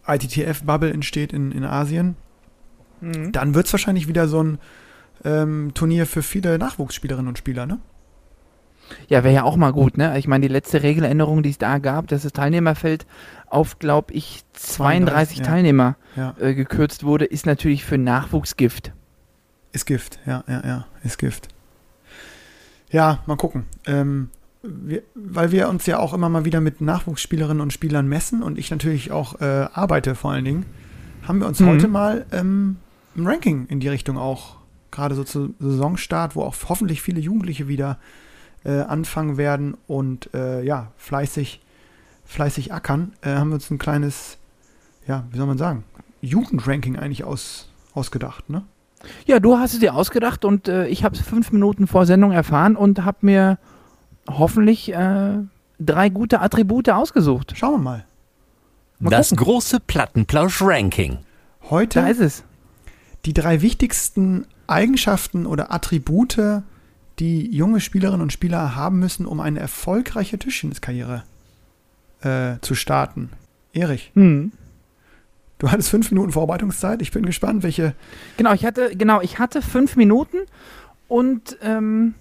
ITTF-Bubble entsteht in, in Asien dann wird es wahrscheinlich wieder so ein ähm, Turnier für viele Nachwuchsspielerinnen und Spieler, ne? Ja, wäre ja auch mal gut, ne? Ich meine, die letzte Regeländerung, die es da gab, dass das Teilnehmerfeld auf, glaube ich, 32 ja. Teilnehmer Ja. äh, gekürzt wurde, ist natürlich für Nachwuchsgift. Ist Gift, ja, ja, ja, ist Gift. Ja, mal gucken. Ähm, wir, weil wir uns ja auch immer mal wieder mit Nachwuchsspielerinnen und Spielern messen und ich natürlich auch äh, arbeite vor allen Dingen, haben wir uns Mhm. heute mal ähm, ein Ranking in die Richtung auch, gerade so zu Saisonstart, wo auch hoffentlich viele Jugendliche wieder äh, anfangen werden und äh, ja, fleißig, fleißig ackern, äh, haben wir uns ein kleines, ja, wie soll man sagen, Jugendranking eigentlich aus, ausgedacht, ne? Ja, du hast es dir ausgedacht und äh, ich habe es fünf Minuten vor Sendung erfahren und habe mir hoffentlich äh, drei gute Attribute ausgesucht. Schauen wir mal. Mal das gucken. große Plattenplausch-Ranking. Heute Da ist es. Die drei wichtigsten Eigenschaften oder Attribute, die junge Spielerinnen und Spieler haben müssen, um eine erfolgreiche Tischtenniskarriere äh, zu starten. Erich, Hm. du hattest fünf Minuten Vorbereitungszeit. Ich bin gespannt, welche. Genau, ich hatte, genau, ich hatte fünf Minuten und ähm,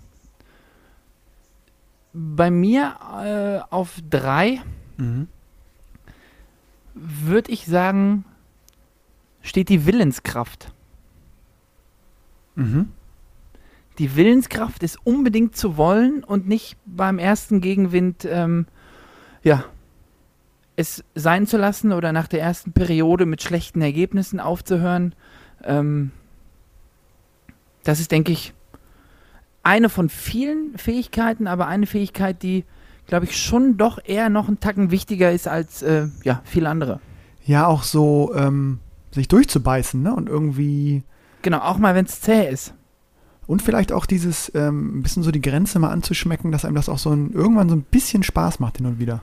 bei mir äh, auf drei würde ich sagen, steht die Willenskraft. Mhm. Die Willenskraft ist unbedingt zu wollen und nicht beim ersten Gegenwind, ähm, ja, es sein zu lassen oder nach der ersten Periode mit schlechten Ergebnissen aufzuhören. Ähm, das ist, denke ich, eine von vielen Fähigkeiten, aber eine Fähigkeit, die, glaube ich, schon doch eher noch einen Tacken wichtiger ist als äh, ja, viele andere. Ja, auch so ähm, sich durchzubeißen, ne? Und irgendwie. Genau, auch mal, wenn es zäh ist. Und vielleicht auch dieses, ähm, ein bisschen so die Grenze mal anzuschmecken, dass einem das auch so ein, irgendwann so ein bisschen Spaß macht hin und wieder.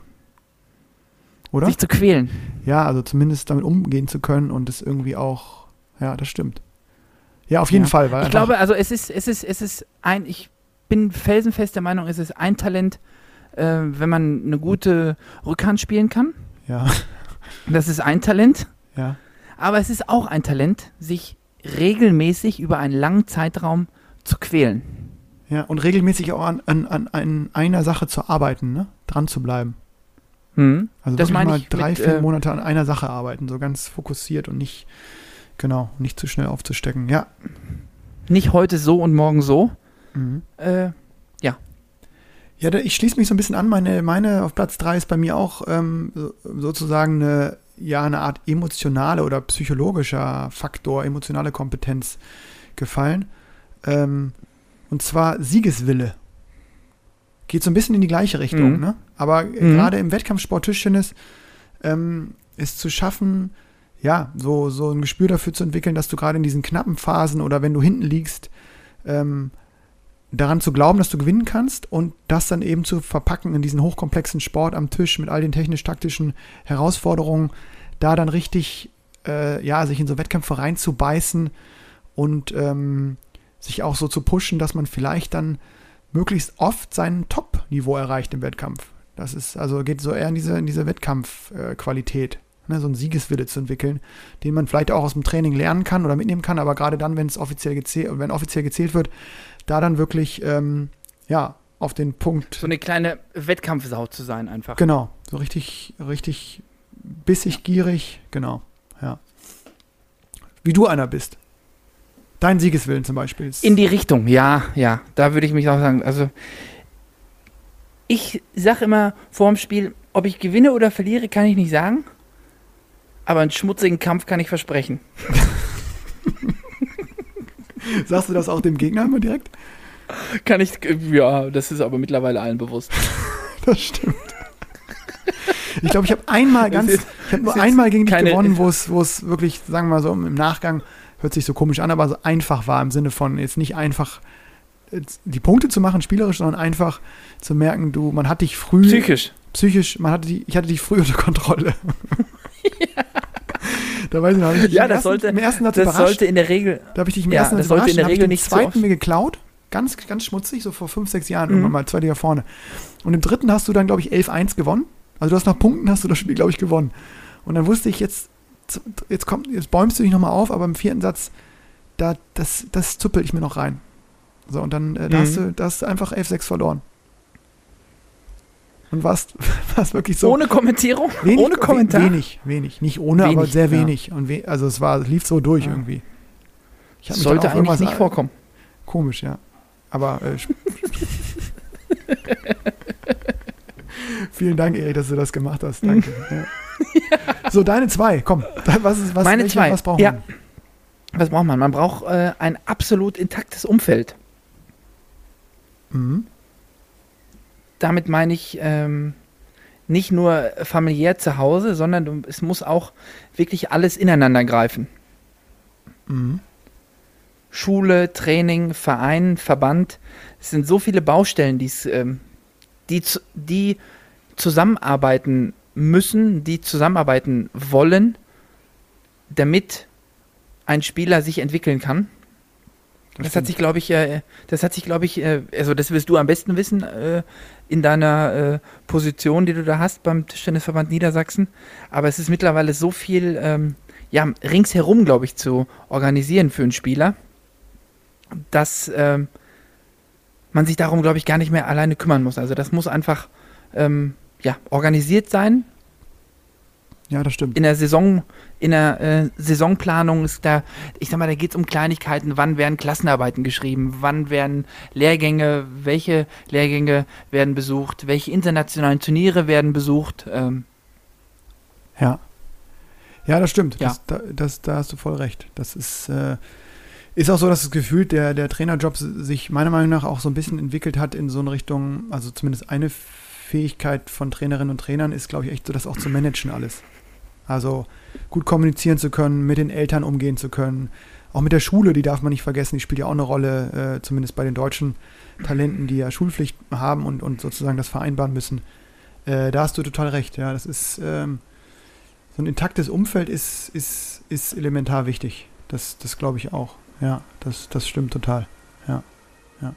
Oder? Sich zu quälen. Ja, also zumindest damit umgehen zu können und es irgendwie auch, ja, das stimmt. Ja, auf jeden Ja. Fall, weil Ich glaube, also es ist, es ist, es ist ein, ich bin felsenfest der Meinung, es ist ein Talent, äh, wenn man eine gute Rückhand spielen kann. ja, Das ist ein Talent. ja, Aber es ist auch ein Talent, sich regelmäßig über einen langen Zeitraum zu quälen. ja, und regelmäßig auch an, an, an, an einer Sache zu arbeiten, ne? Dran zu bleiben. Hm? Also Das wirklich meine mal ich drei, mit, vier äh, Monate an einer Sache arbeiten, so ganz fokussiert und nicht, genau, nicht zu schnell aufzustecken. Ja. Nicht heute so und morgen so. Mhm. Äh, Ja, da, ich schließe mich so ein bisschen an. Meine, meine auf Platz 3 ist bei mir auch ähm, so- sozusagen eine, ja, eine Art emotionale oder psychologischer Faktor, emotionale Kompetenz gefallen. Ähm, und zwar Siegeswille. Geht so ein bisschen in die gleiche Richtung, Mhm. ne? Aber Mhm. gerade im Wettkampfsport Tischtennis ähm, es zu schaffen, ja, so, so ein Gespür dafür zu entwickeln, dass du gerade in diesen knappen Phasen oder wenn du hinten liegst, ähm, daran zu glauben, dass du gewinnen kannst und das dann eben zu verpacken in diesen hochkomplexen Sport am Tisch mit all den technisch-taktischen Herausforderungen, da dann richtig, äh, ja, sich in so Wettkämpfe reinzubeißen und ähm, sich auch so zu pushen, dass man vielleicht dann möglichst oft sein Top-Niveau erreicht im Wettkampf. Das ist, also geht so eher in diese, in diese Wettkampfqualität, ne, so einen Siegeswille zu entwickeln, den man vielleicht auch aus dem Training lernen kann oder mitnehmen kann, aber gerade dann, wenn es offiziell gezählt, wenn offiziell gezählt wird, da dann wirklich, ähm, ja, auf den Punkt, so eine kleine Wettkampfsau zu sein einfach. genau, so richtig, richtig bissig, gierig, genau, ja. Wie du einer bist. Dein Siegeswillen zum Beispiel. In die Richtung, ja, ja. Da würde ich mich auch sagen. Also, ich sage immer vor dem Spiel, ob ich gewinne oder verliere, kann ich nicht sagen. Aber einen schmutzigen Kampf kann ich versprechen. <laughs> sagst du das auch dem Gegner immer direkt? Kann ich, ja, das ist aber mittlerweile allen bewusst. <laughs> Das stimmt. Ich glaube, ich habe einmal ganz, ist- ich habe nur einmal gegen dich gewonnen, wo es, wo es wirklich, sagen wir mal so, im Nachgang hört sich so komisch an, aber so einfach war im Sinne von jetzt nicht einfach die Punkte zu machen, spielerisch, sondern einfach zu merken, du, man hat dich früh Psychisch. psychisch, man hatte die, ich hatte dich früh <laughs> unter Kontrolle. <laughs> Da weiß ich noch, ich dich Ja, das ersten, sollte- im ersten Satz Das überrascht. sollte in der Regel. Da habe ich dich im Ja, ersten das Satz sollte überrascht. in der Regel nicht zweiten oft- mir geklaut. Ganz, ganz schmutzig, so vor fünf, sechs Jahren Mhm. irgendwann mal, zwei Liga vorne. Und im dritten hast du dann, glaube ich, 11-1 gewonnen. Also du hast nach Punkten hast du das Spiel, glaube ich, gewonnen. Und dann wusste ich, jetzt, jetzt kommt, jetzt bäumst du dich nochmal auf, aber im vierten Satz, da, das, das zuppel ich mir noch rein. So, und dann äh, da Mhm. hast du, da hast du einfach 11-6 verloren. Und warst, <laughs> warst wirklich so. Ohne Kommentierung? wenig, ohne Kommentar? Wenig, wenig. Nicht ohne, aber Wenig, sehr ja. wenig. Und we also es war, lief so durch Ja. irgendwie. Sollte eigentlich nicht vorkommen. Komisch, ja. Aber äh, <laughs> vielen Dank, Erik, dass du das gemacht hast. Danke. <laughs> ja. So, deine zwei, komm. Was ist, was, Meine welche- zwei. Was brauchen ja. wir? Was braucht man? Man braucht äh, ein absolut intaktes Umfeld. Mhm. Damit meine ich ähm, nicht nur familiär zu Hause, sondern es muss auch wirklich alles ineinander greifen. Mhm. Schule, Training, Verein, Verband. Es sind so viele Baustellen, ähm, die, die zusammenarbeiten müssen, die zusammenarbeiten wollen, damit ein Spieler sich entwickeln kann. Das, hat sich, glaube ich, äh, das hat sich, glaube ich, äh, also das wirst du am besten wissen äh, in deiner äh, Position, die du da hast beim Tischtennisverband Niedersachsen. Aber es ist mittlerweile so viel, ähm, ja, ringsherum, glaube ich, zu organisieren für einen Spieler, dass ähm, man sich darum, glaube ich, gar nicht mehr alleine kümmern muss. Also das muss einfach ähm, ja, organisiert sein. Ja, das stimmt. In der Saison, in der äh, Saisonplanung ist da, ich sag mal, da geht es um Kleinigkeiten, wann werden Klassenarbeiten geschrieben, wann werden Lehrgänge, welche Lehrgänge werden besucht, welche internationalen Turniere werden besucht. Ähm, Ja. Ja, das stimmt. Ja. Das, da, das, da hast du voll recht. Das ist, äh, ist auch so, dass das Gefühl, der, der Trainerjob sich meiner Meinung nach auch so ein bisschen entwickelt hat in so eine Richtung, also zumindest eine Fähigkeit von Trainerinnen und Trainern ist, glaube ich, echt so, das auch zu managen alles. Also gut kommunizieren zu können, mit den Eltern umgehen zu können. Auch mit der Schule, die darf man nicht vergessen, die spielt ja auch eine Rolle, äh, zumindest bei den deutschen Talenten, die ja Schulpflicht haben und, und sozusagen das vereinbaren müssen. Äh, da hast du total recht, ja. Das ist, ähm, so ein intaktes Umfeld ist, ist, ist elementar wichtig. Das, das glaube ich auch. Ja, das, das stimmt total.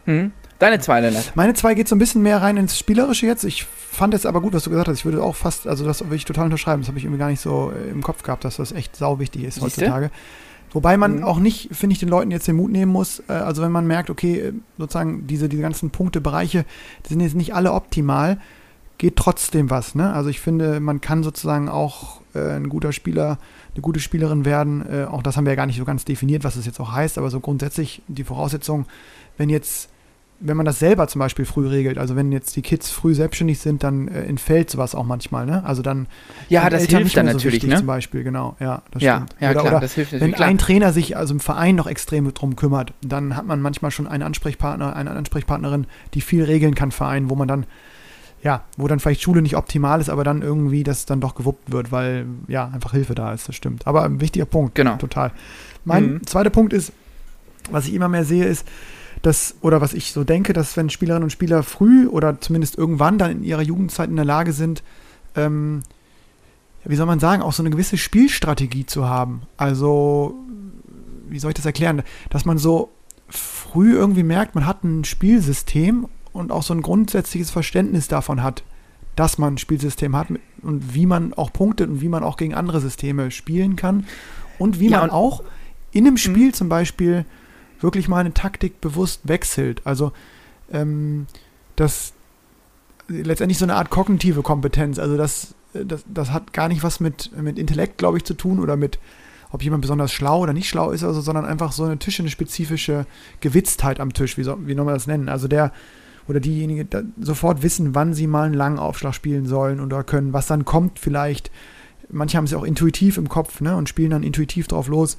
hm? Deine zwei, Lennart. Meine zwei geht so ein bisschen mehr rein ins Spielerische jetzt. Ich fand es aber gut, was du gesagt hast. Ich würde auch fast, also das würde ich total unterschreiben. Das habe ich irgendwie gar nicht so äh, im Kopf gehabt, dass das echt sau wichtig ist Siehste? heutzutage. Wobei man Mhm. auch nicht, finde ich, den Leuten jetzt den Mut nehmen muss. Äh, also wenn man merkt, okay, äh, sozusagen diese, diese ganzen Punkte, Bereiche, die sind jetzt nicht alle optimal, geht trotzdem was. Ne? Also ich finde, man kann sozusagen auch äh, ein guter Spieler, eine gute Spielerin werden. Äh, auch das haben wir ja gar nicht so ganz definiert, was es jetzt auch heißt, aber so grundsätzlich die Voraussetzung, wenn jetzt, wenn man das selber zum Beispiel früh regelt, also wenn jetzt die Kids früh selbstständig sind, dann äh, entfällt sowas auch manchmal, ne? Also dann Ja, das Eltern hilft dann so natürlich, wichtig, ne? Zum Beispiel, genau, ja, das Ja, stimmt. ja oder, klar, oder das hilft wenn natürlich. Klar. ein Trainer sich also im Verein noch extrem drum kümmert, dann hat man manchmal schon einen Ansprechpartner, eine Ansprechpartnerin, die viel regeln kann, Verein, wo man dann, ja, wo dann vielleicht Schule nicht optimal ist, aber dann irgendwie das dann doch gewuppt wird, weil ja, einfach Hilfe da ist, das stimmt. Aber ein wichtiger Punkt, Genau. total. Mein Mhm. zweiter Punkt ist, was ich immer mehr sehe, ist, dass, oder was ich so denke, dass wenn Spielerinnen und Spieler früh oder zumindest irgendwann dann in ihrer Jugendzeit in der Lage sind, ähm, wie soll man sagen, auch so eine gewisse Spielstrategie zu haben. Also, wie soll ich das erklären? Dass man so früh irgendwie merkt, man hat ein Spielsystem und auch so ein grundsätzliches Verständnis davon hat, dass man ein Spielsystem hat und wie man auch punktet und wie man auch gegen andere Systeme spielen kann und wie Ja, man und- auch in einem Spiel zum Beispiel wirklich mal eine Taktik bewusst wechselt. Also ähm, das letztendlich so eine Art kognitive Kompetenz. Also das, das, das hat gar nicht was mit, mit Intellekt, glaube ich, zu tun oder mit, ob jemand besonders schlau oder nicht schlau ist, also, sondern einfach so eine spezifische Gewitztheit am Tisch, wie, soll, wie soll man das nennen? Also der oder diejenige da, sofort wissen, wann sie mal einen langen Aufschlag spielen sollen oder können, was dann kommt vielleicht. Manche haben es ja auch intuitiv im Kopf ne, und spielen dann intuitiv drauf los,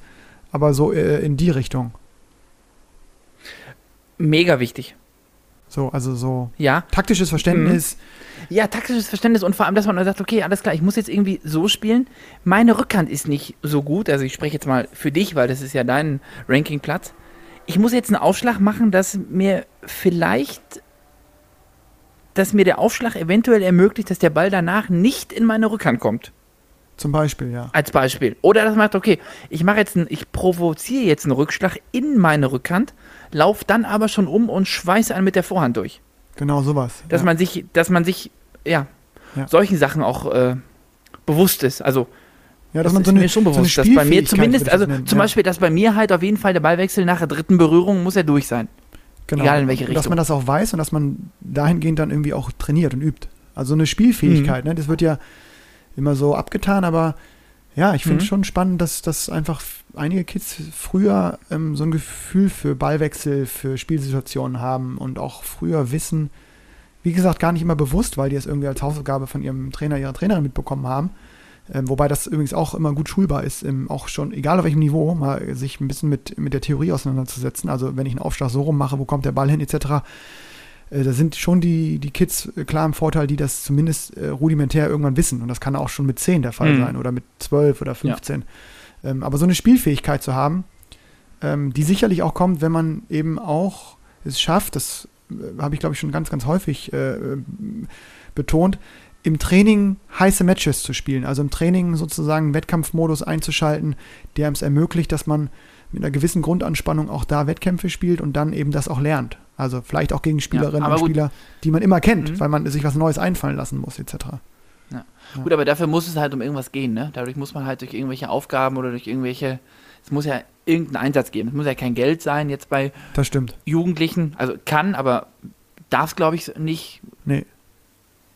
aber so äh, in die Richtung. Mega wichtig. So, also so Ja. taktisches Verständnis. Ja, taktisches Verständnis und vor allem, dass man sagt, okay, alles klar, ich muss jetzt irgendwie so spielen. Meine Rückhand ist nicht so gut, also ich spreche jetzt mal für dich, weil das ist ja dein Rankingplatz. Ich muss jetzt einen Aufschlag machen, dass mir vielleicht, dass mir der Aufschlag eventuell ermöglicht, dass der Ball danach nicht in meine Rückhand kommt. Zum Beispiel, ja. Als Beispiel. Oder das macht, okay, ich mache jetzt einen, ich provoziere jetzt einen Rückschlag in meine Rückhand, lauf dann aber schon um und schweiße einen mit der Vorhand durch. Genau sowas. Dass ja. man sich, dass man sich, ja, Ja. solchen Sachen auch äh, bewusst ist. Also ja, das dass man ist so eine, mir schon so bewusst, dass bei mir zumindest, also das nennen, zum. Beispiel, dass bei mir halt auf jeden Fall der Ballwechsel nach der dritten Berührung muss er durch sein. genau. egal in welche Und Dass Richtung. man das auch weiß und dass man dahingehend dann irgendwie auch trainiert und übt. Also eine Spielfähigkeit, ne? Das wird ja immer so abgetan, aber ja, ich finde es Mhm. schon spannend, dass, dass einfach einige Kids früher ähm, so ein Gefühl für Ballwechsel, für Spielsituationen haben und auch früher wissen, wie gesagt, gar nicht immer bewusst, weil die es irgendwie als Hausaufgabe von ihrem Trainer, ihrer Trainerin mitbekommen haben. Ähm, wobei das übrigens auch immer gut schulbar ist, ähm, auch schon, egal auf welchem Niveau, mal sich ein bisschen mit, mit der Theorie auseinanderzusetzen. Also wenn ich einen Aufschlag so rum mache, wo kommt der Ball hin, etc. Äh, da sind schon die, die Kids äh, klar im Vorteil, die das zumindest äh, rudimentär irgendwann wissen. Und das kann auch schon mit 10 der Fall Mhm. sein oder mit 12 oder 15. Ähm, aber so eine Spielfähigkeit zu haben, ähm, die sicherlich auch kommt, wenn man eben auch es schafft, das habe ich glaube ich schon ganz, ganz häufig äh, äh, betont, im Training heiße Matches zu spielen. Also im Training sozusagen einen Wettkampfmodus einzuschalten, der es ermöglicht, dass man mit einer gewissen Grundanspannung auch da Wettkämpfe spielt und dann eben das auch lernt. Also vielleicht auch gegen Spielerinnen aber und. Spieler, die man immer kennt, Mhm. weil man sich was Neues einfallen lassen muss, etc. Gut, aber dafür muss es halt um irgendwas gehen, ne? Dadurch muss man halt durch irgendwelche Aufgaben oder durch irgendwelche, es muss ja irgendeinen Einsatz geben. Es muss ja kein Geld sein, jetzt bei Das stimmt. Jugendlichen, also kann, aber darf glaube ich nicht, Nee.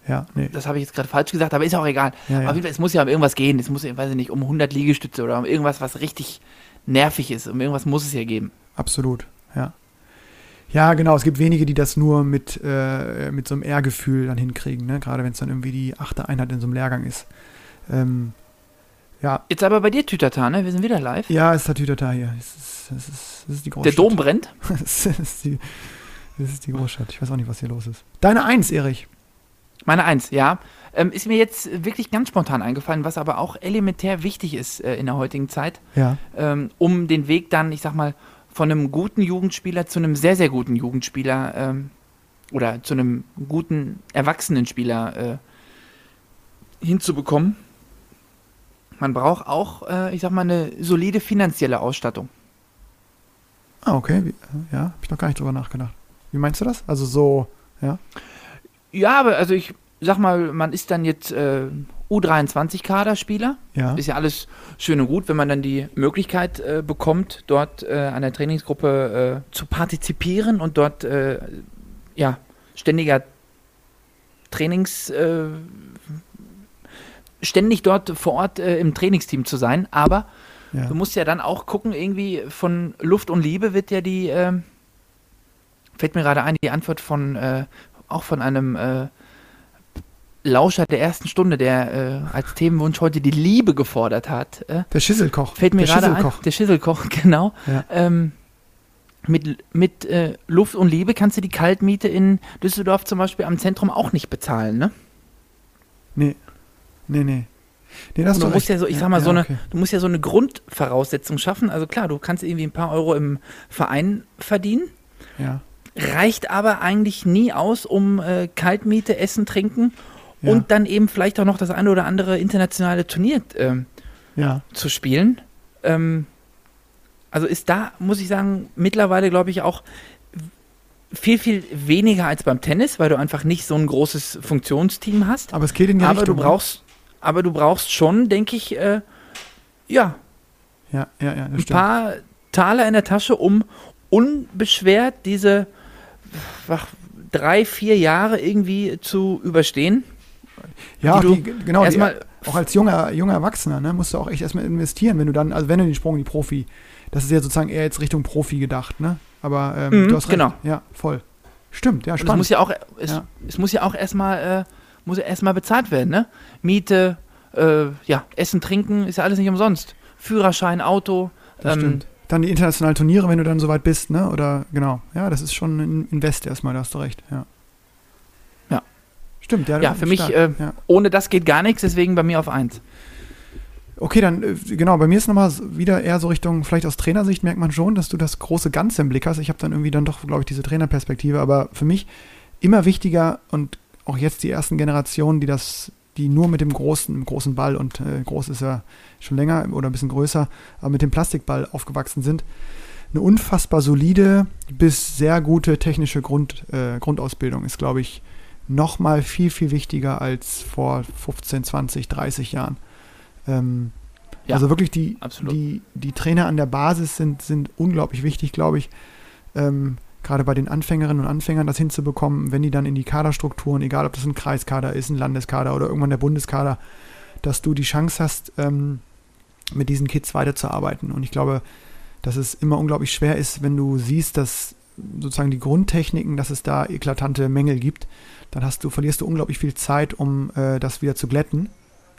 Ja, nee. das habe ich jetzt gerade falsch gesagt, aber ist auch egal. Ja, ja. Auf jeden Fall, es muss ja um irgendwas gehen. Es muss, ja, weiß ich nicht, um 100 Liegestütze oder um irgendwas, was richtig nervig ist. Um irgendwas muss es ja geben. Absolut, ja. Ja, genau, es gibt wenige, die das nur mit, äh, mit so einem Ehrgefühl dann hinkriegen, ne? gerade wenn es dann irgendwie die achte Einheit in so einem Lehrgang ist. Ähm, ja, Jetzt aber bei dir, Tütata, ne? Wir sind wieder live. ja, es ist der Tütata hier. Es ist, es ist, es ist die Der Großstadt. Dom brennt. <laughs> es, ist die, es ist die Großstadt. Ich weiß auch nicht, was hier los ist. Deine Eins, Erich. Meine Eins, ja. Ähm, ist mir jetzt wirklich ganz spontan eingefallen, was aber auch elementär wichtig ist äh, in der heutigen Zeit, Ja, ähm, um den Weg dann, ich sag mal, von einem guten Jugendspieler zu einem sehr, sehr guten Jugendspieler ähm, oder zu einem guten Erwachsenenspieler äh, hinzubekommen. Man braucht auch, äh, ich sag mal, eine solide finanzielle Ausstattung. ah, okay. Wie, ja, habe ich noch gar nicht drüber nachgedacht. Wie meinst du das? Also so, ja. Ja, aber also ich sag mal, man ist dann jetzt äh, U23-Kaderspieler. Ja, Ist ja alles schön und gut, wenn man dann die Möglichkeit äh, bekommt, dort äh, an der Trainingsgruppe äh, zu partizipieren und dort äh, ja, ständiger Trainings, äh, ständig dort vor Ort äh, im Trainingsteam zu sein. Aber ja. du musst ja dann auch gucken, irgendwie von Luft und Liebe wird ja die, ähm, fällt mir gerade ein, die Antwort von, äh, auch von einem äh, Lauscher der ersten Stunde, der äh, als Themenwunsch heute die Liebe gefordert hat. Äh, Der Schisselkoch. fällt mir der gerade ein, Schisselkoch. der Schisselkoch, <laughs> genau. Ja. Ähm, mit mit äh, Luft und Liebe kannst du die Kaltmiete in Düsseldorf zum Beispiel am Zentrum auch nicht bezahlen, ne? Nee. Nee, nee. Nee, das Und du musst recht. ja so, ich sag mal, so eine, okay. du musst ja so eine Grundvoraussetzung schaffen. Also klar, du kannst irgendwie ein paar Euro im Verein verdienen, Ja. reicht aber eigentlich nie aus, um äh, Kaltmiete, Essen, Trinken Ja. und dann eben vielleicht auch noch das eine oder andere internationale Turnier ähm, Ja. zu spielen. Ähm, also ist da, muss ich sagen, mittlerweile glaube ich auch viel, viel weniger als beim Tennis, weil du einfach nicht so ein großes Funktionsteam hast. Aber es geht in die aber Richtung. du ne? brauchst, aber du brauchst schon, denke ich, äh, ja, Ja, ja, ja, ein paar Taler in der Tasche, um unbeschwert diese ach, drei, vier Jahre irgendwie zu überstehen. Ja, die die, genau, die, erstmal- auch als junger, junger Erwachsener, ne, musst du auch echt erstmal investieren, wenn du dann, also wenn du den Sprung in die Profi, das ist ja sozusagen eher jetzt Richtung Profi gedacht, ne? Aber ähm, Mhm, du hast recht. genau. Ja, voll. Stimmt, ja, Und es spannend. muss ja auch, es, Ja. es muss ja auch erstmal, äh, muss ja erstmal bezahlt werden, ne? Miete, äh, ja, Essen, Trinken ist ja alles nicht umsonst. Führerschein, Auto. das ähm, stimmt. Dann die internationalen Turniere, wenn du dann soweit bist, ne? Oder genau. Ja, das ist schon ein Invest erstmal, da hast du recht. Ja. Stimmt, ja. Ja, für mich, äh, ja. Ohne das geht gar nichts, deswegen bei mir auf eins. Okay, dann, äh, genau, bei mir ist nochmal wieder eher so Richtung, vielleicht aus Trainersicht merkt man schon, dass du das große Ganze im Blick hast. Ich habe dann irgendwie dann doch, glaube ich, diese Trainerperspektive, aber für mich immer wichtiger und auch jetzt die ersten Generationen, die das, die nur mit dem großen, dem großen Ball und äh, groß ist ja schon länger oder ein bisschen größer, aber mit dem Plastikball aufgewachsen sind, eine unfassbar solide bis sehr gute technische Grund, äh, Grundausbildung ist, glaube ich, nochmal viel, viel wichtiger als vor 15, 20, 30 Jahren. Ähm, Ja, also wirklich die, absolut. die, die Trainer an der Basis sind, sind unglaublich wichtig, glaube ich. Ähm, gerade bei den Anfängerinnen und Anfängern das hinzubekommen, wenn die dann in die Kaderstrukturen, egal ob das ein Kreiskader ist, ein Landeskader oder irgendwann der Bundeskader, dass du die Chance hast, ähm, mit diesen Kids weiterzuarbeiten. Und ich glaube, dass es immer unglaublich schwer ist, wenn du siehst, dass sozusagen die Grundtechniken, dass es da eklatante Mängel gibt, dann hast du, verlierst du unglaublich viel Zeit, um äh, das wieder zu glätten.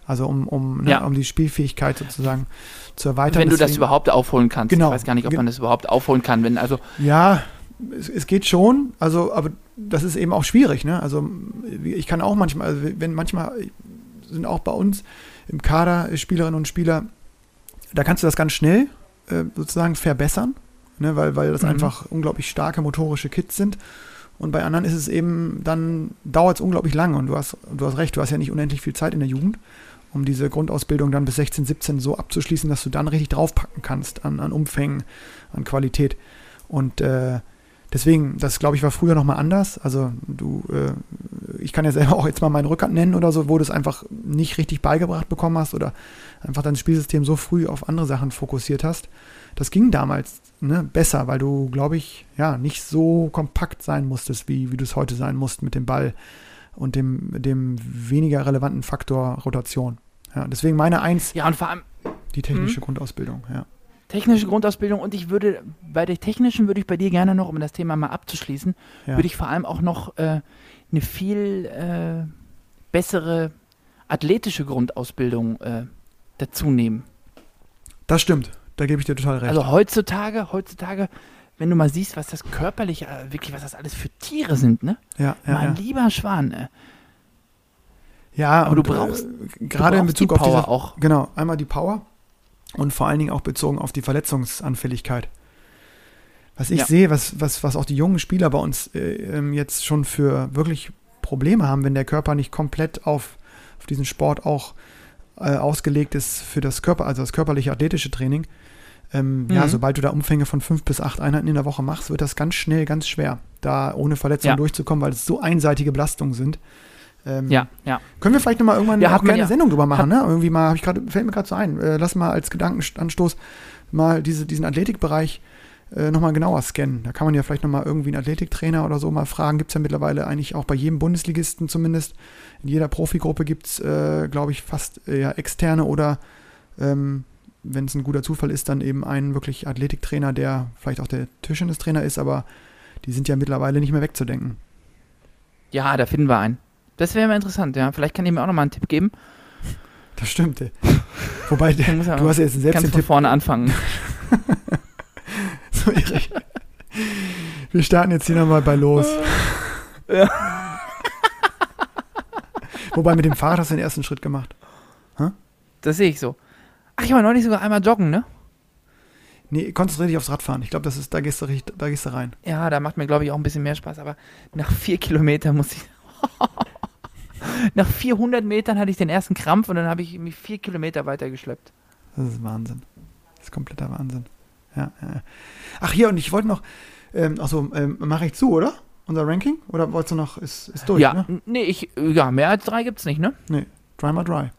Also um, um, ne, Ja. um die Spielfähigkeit sozusagen zu erweitern. Wenn du das Deswegen- überhaupt aufholen kannst. Genau. Ich weiß gar nicht, ob man das überhaupt aufholen kann. Wenn, also, Ja, es, es geht schon, also, aber das ist eben auch schwierig, ne? Also ich kann auch manchmal, also wenn manchmal sind auch bei uns im Kader Spielerinnen und Spieler, da kannst du das ganz schnell äh, sozusagen verbessern, ne? weil, weil das Mhm. einfach unglaublich starke motorische Kids sind. Und bei anderen ist es eben, dann dauert es unglaublich lange und du hast, du hast recht, du hast ja nicht unendlich viel Zeit in der Jugend, um diese Grundausbildung dann bis 16, 17 so abzuschließen, dass du dann richtig draufpacken kannst an, an Umfängen, an Qualität. Und äh, deswegen, das glaube ich war früher nochmal anders. Also du, äh, ich kann ja selber <laughs> auch jetzt mal meinen Rückhand nennen oder so, wo du es einfach nicht richtig beigebracht bekommen hast oder einfach dein Spielsystem so früh auf andere Sachen fokussiert hast. Das ging damals ne, besser, weil du, glaube ich, ja, nicht so kompakt sein musstest, wie, wie du es heute sein musst mit dem Ball und dem, dem weniger relevanten Faktor Rotation. Ja, deswegen meine Eins, ja, und vor allem die technische Grundausbildung, ja. technische Grundausbildung. Und ich würde, bei der technischen würde ich bei dir gerne noch, um das Thema mal abzuschließen, ja. würde ich vor allem auch noch äh, eine viel äh, bessere athletische Grundausbildung äh, dazu nehmen. Das stimmt, da gebe ich dir total recht. Also heutzutage, heutzutage, wenn du mal siehst, was das körperlich, äh, wirklich, was das alles für Tiere sind, ne? ja, ja, mein ja. lieber Schwan, äh, ja, aber du und, brauchst- äh, gerade in Bezug die auf Power diese, auch. Genau, einmal die Power und vor allen Dingen auch bezogen auf die Verletzungsanfälligkeit. Was ich Ja. sehe, was, was, was auch die jungen Spieler bei uns äh, ähm, jetzt schon für wirklich Probleme haben, wenn der Körper nicht komplett auf, auf diesen Sport auch äh, ausgelegt ist für das Körper, also das körperliche athletische Training. Ähm, Ja, Mhm. sobald du da Umfänge von fünf bis acht Einheiten in der Woche machst, wird das ganz schnell ganz schwer, da ohne Verletzung Ja. durchzukommen, weil es so einseitige Belastungen sind. Ähm, Ja, ja. können wir vielleicht nochmal irgendwann Ja, auch gerne ja- eine Sendung drüber machen, ne? Irgendwie mal, ich grad, fällt mir gerade so ein. Äh, lass mal als Gedankenanstoß mal diese, diesen Athletikbereich äh, nochmal genauer scannen. Da kann man ja vielleicht nochmal irgendwie einen Athletiktrainer oder so mal fragen. Gibt es ja mittlerweile eigentlich auch bei jedem Bundesligisten zumindest. In jeder Profigruppe gibt es, äh, glaube ich, fast äh, ja, externe oder ähm, wenn es ein guter Zufall ist, dann eben einen wirklich Athletiktrainer, der vielleicht auch der Tischtennistrainer ist, aber die sind ja mittlerweile nicht mehr wegzudenken. Ja, da finden wir einen. Das wäre mal interessant, ja. Vielleicht kann ich mir auch noch mal einen Tipp geben. Das stimmt. ey. Wobei, du hast ja jetzt selbst Kannst den Tipp vorne anfangen. <laughs> So, Erich. Wir starten jetzt hier nochmal bei los. <laughs> Wobei mit dem Fahrrad hast du den ersten Schritt gemacht. Das sehe ich so. Ach, ich war neulich sogar einmal joggen, ne? Nee, konzentriere dich aufs Radfahren. Ich glaube, das ist, da gehst du richtig, da gehst du rein. Ja, da macht mir, glaube ich, auch ein bisschen mehr Spaß. Aber nach vier Kilometern muss ich. <laughs> nach 400 Metern hatte ich den ersten Krampf und dann habe ich mich vier Kilometer weitergeschleppt. Das ist Wahnsinn. Das ist kompletter Wahnsinn. Ja, ja. Ach hier, und ich wollte noch, ähm, achso, ähm, mache ich zu, oder? Unser Ranking? Oder wolltest du noch, ist, ist durch, ja, ne? nee, ich, ja, mehr als drei gibt's nicht, ne? Nee, dry mal dry.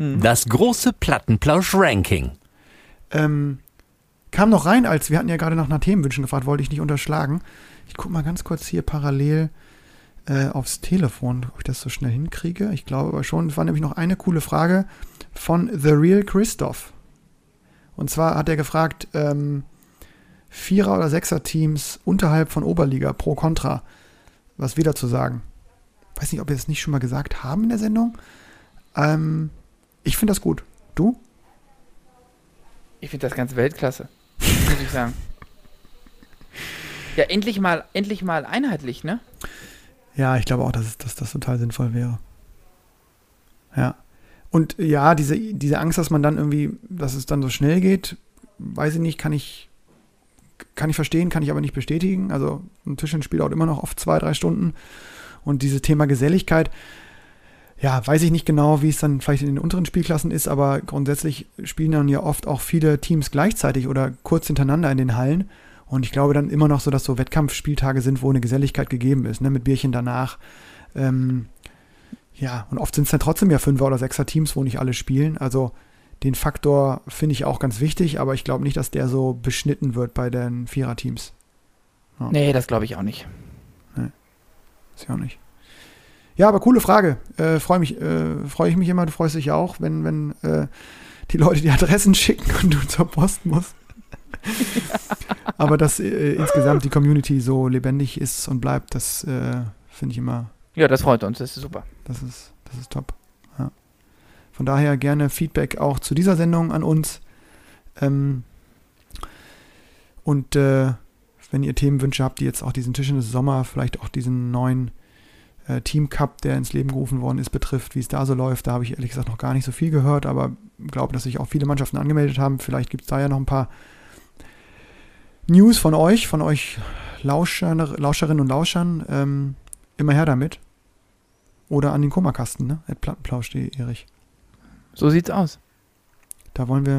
Mhm. Das große Plattenplausch-Ranking. Ähm, kam noch rein, als wir hatten ja gerade nach einer Themenwünschen gefragt, wollte ich nicht unterschlagen. Ich gucke mal ganz kurz hier parallel äh, aufs Telefon, ob ich das so schnell hinkriege. Ich glaube aber schon. Es war nämlich noch eine coole Frage von The Real Christoph. Und zwar hat er gefragt, ähm, Vierer- oder Sechser-Teams unterhalb von Oberliga pro Contra. Was wir dazu sagen. Weiß nicht, ob wir das nicht schon mal gesagt haben in der Sendung. Ähm, ich finde das gut. Du? Ich finde das ganz Weltklasse, muss ich sagen. <laughs> Ja, endlich mal, endlich mal einheitlich, ne? Ja, ich glaube auch, dass, dass das total sinnvoll wäre. Ja. Und ja, diese, diese Angst, dass man dann irgendwie, dass es dann so schnell geht, weiß ich nicht, kann ich, kann ich verstehen, kann ich aber nicht bestätigen. Also ein Tischtennisspiel dauert immer noch oft zwei, drei Stunden. Und dieses Thema Geselligkeit, ja, weiß ich nicht genau, wie es dann vielleicht in den unteren Spielklassen ist, aber grundsätzlich spielen dann ja oft auch viele Teams gleichzeitig oder kurz hintereinander in den Hallen. Und ich glaube dann immer noch so, dass so Wettkampfspieltage sind, wo eine Geselligkeit gegeben ist, ne, mit Bierchen danach. Ähm, ja, und oft sind es dann trotzdem ja Fünfer- oder Sechser-Teams, wo nicht alle spielen. Also den Faktor finde ich auch ganz wichtig, aber ich glaube nicht, dass der so beschnitten wird bei den Vierer-Teams. Nee, das glaube ich auch nicht. Ist ja auch nicht. Ja, aber coole Frage. Äh, Freue mich, äh, freue ich mich immer, du freust dich ja auch, wenn, wenn äh, die Leute die Adressen <laughs> schicken und du zur Post musst. <laughs> aber dass äh, insgesamt die Community so lebendig ist und bleibt, das äh, finde ich immer, Ja, das freut uns, das ist super. das ist, das ist top. Ja. Von daher gerne Feedback auch zu dieser Sendung an uns. Ähm, und äh, wenn ihr Themenwünsche habt, die jetzt auch diesen Tisch in des Sommer, vielleicht auch diesen neuen äh, Team Cup, der ins Leben gerufen worden ist, betrifft, wie es da so läuft, da habe ich ehrlich gesagt noch gar nicht so viel gehört, aber glaube, dass sich auch viele Mannschaften angemeldet haben. Vielleicht gibt es da ja noch ein paar News von euch, von euch Lauscher, Lauscherinnen und Lauschern. Ähm, immer her damit. Oder an den Kummerkasten, ne? At plattenplausch.de, Erich. So sieht's aus. Da wollen wir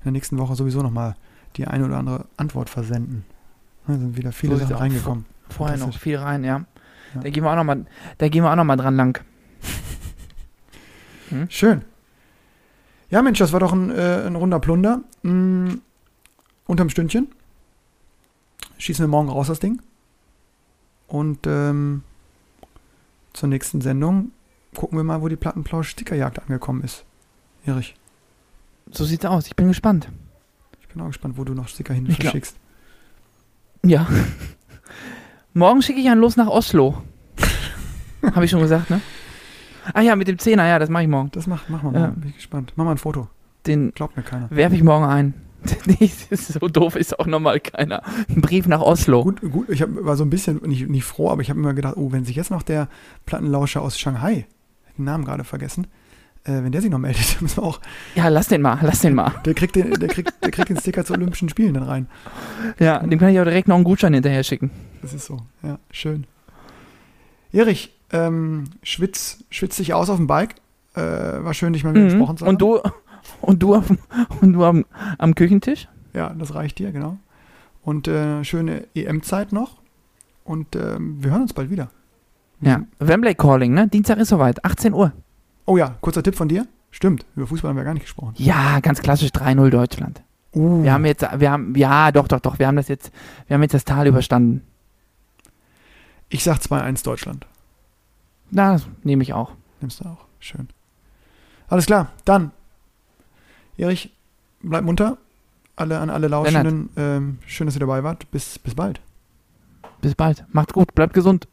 in der nächsten Woche sowieso nochmal die eine oder andere Antwort versenden. Da sind wieder viele So Sachen reingekommen. Vorher noch viel rein, ja. Ja. Da gehen wir auch noch mal, da gehen wir auch noch mal dran lang. <laughs> Schön. Ja, Mensch, das war doch ein, äh, ein runder Plunder. Mm, unterm Stündchen. Schießen wir morgen raus das Ding. Und ähm, zur nächsten Sendung gucken wir mal, wo die Plattenplausch-Stickerjagd angekommen ist. Erich, So sieht's aus. Ich bin gespannt. ich bin auch gespannt, wo du noch Sticker hin Ich glaub- verschickst. Ja. <laughs> Morgen schicke ich einen los nach Oslo. <laughs> Habe ich schon gesagt, ne? Ah ja, mit dem Zehner, ja, das mache ich morgen. Das mach, machen wir Ja. mal. Bin ich gespannt. Mach mal ein Foto. Den Glaubt mir keiner. werfe ich morgen ein. <laughs> So doof ist auch nochmal keiner. Ein Brief nach Oslo. Gut, gut, ich hab, war so ein bisschen nicht, nicht froh, aber ich habe immer gedacht, oh, wenn sich jetzt noch der Plattenlauscher aus Shanghai, den Namen gerade vergessen, äh, wenn der sich noch meldet, <laughs> müssen wir auch, Ja, lass den mal, lass den mal. der kriegt den, der kriegt, der kriegt den Sticker zu Olympischen Spielen dann rein. Ja, dem kann ich auch direkt noch einen Gutschein hinterher schicken. Das ist so, ja, schön. Erich, ähm, schwitz, schwitz dich aus auf dem Bike. Äh, war schön, dich mal wieder Mhm. gesprochen zu haben. Und du, <laughs> und du, auf, dem- und du am, am Küchentisch? Ja, das reicht dir, genau. Und äh, schöne EM-Zeit noch. Und ähm, wir hören uns bald wieder. Ja. Wembley Calling, ne? Dienstag ist soweit, 18 Uhr. Oh ja, kurzer Tipp von dir. Stimmt, über Fußball haben wir gar nicht gesprochen. Ja, ganz klassisch 3-0 Deutschland. Uh, Wir haben jetzt, wir haben, ja, doch, doch, doch, wir haben das jetzt, wir haben jetzt das Tal überstanden. Ich sag 2-1 Deutschland. Na, nehme ich auch. Nimmst du auch. Schön. Alles klar, dann. Erich, bleib munter. Alle, an alle Lauschenden, ähm, schön, dass ihr dabei wart. Bis, bis bald. Bis bald. Macht's gut, bleibt gesund.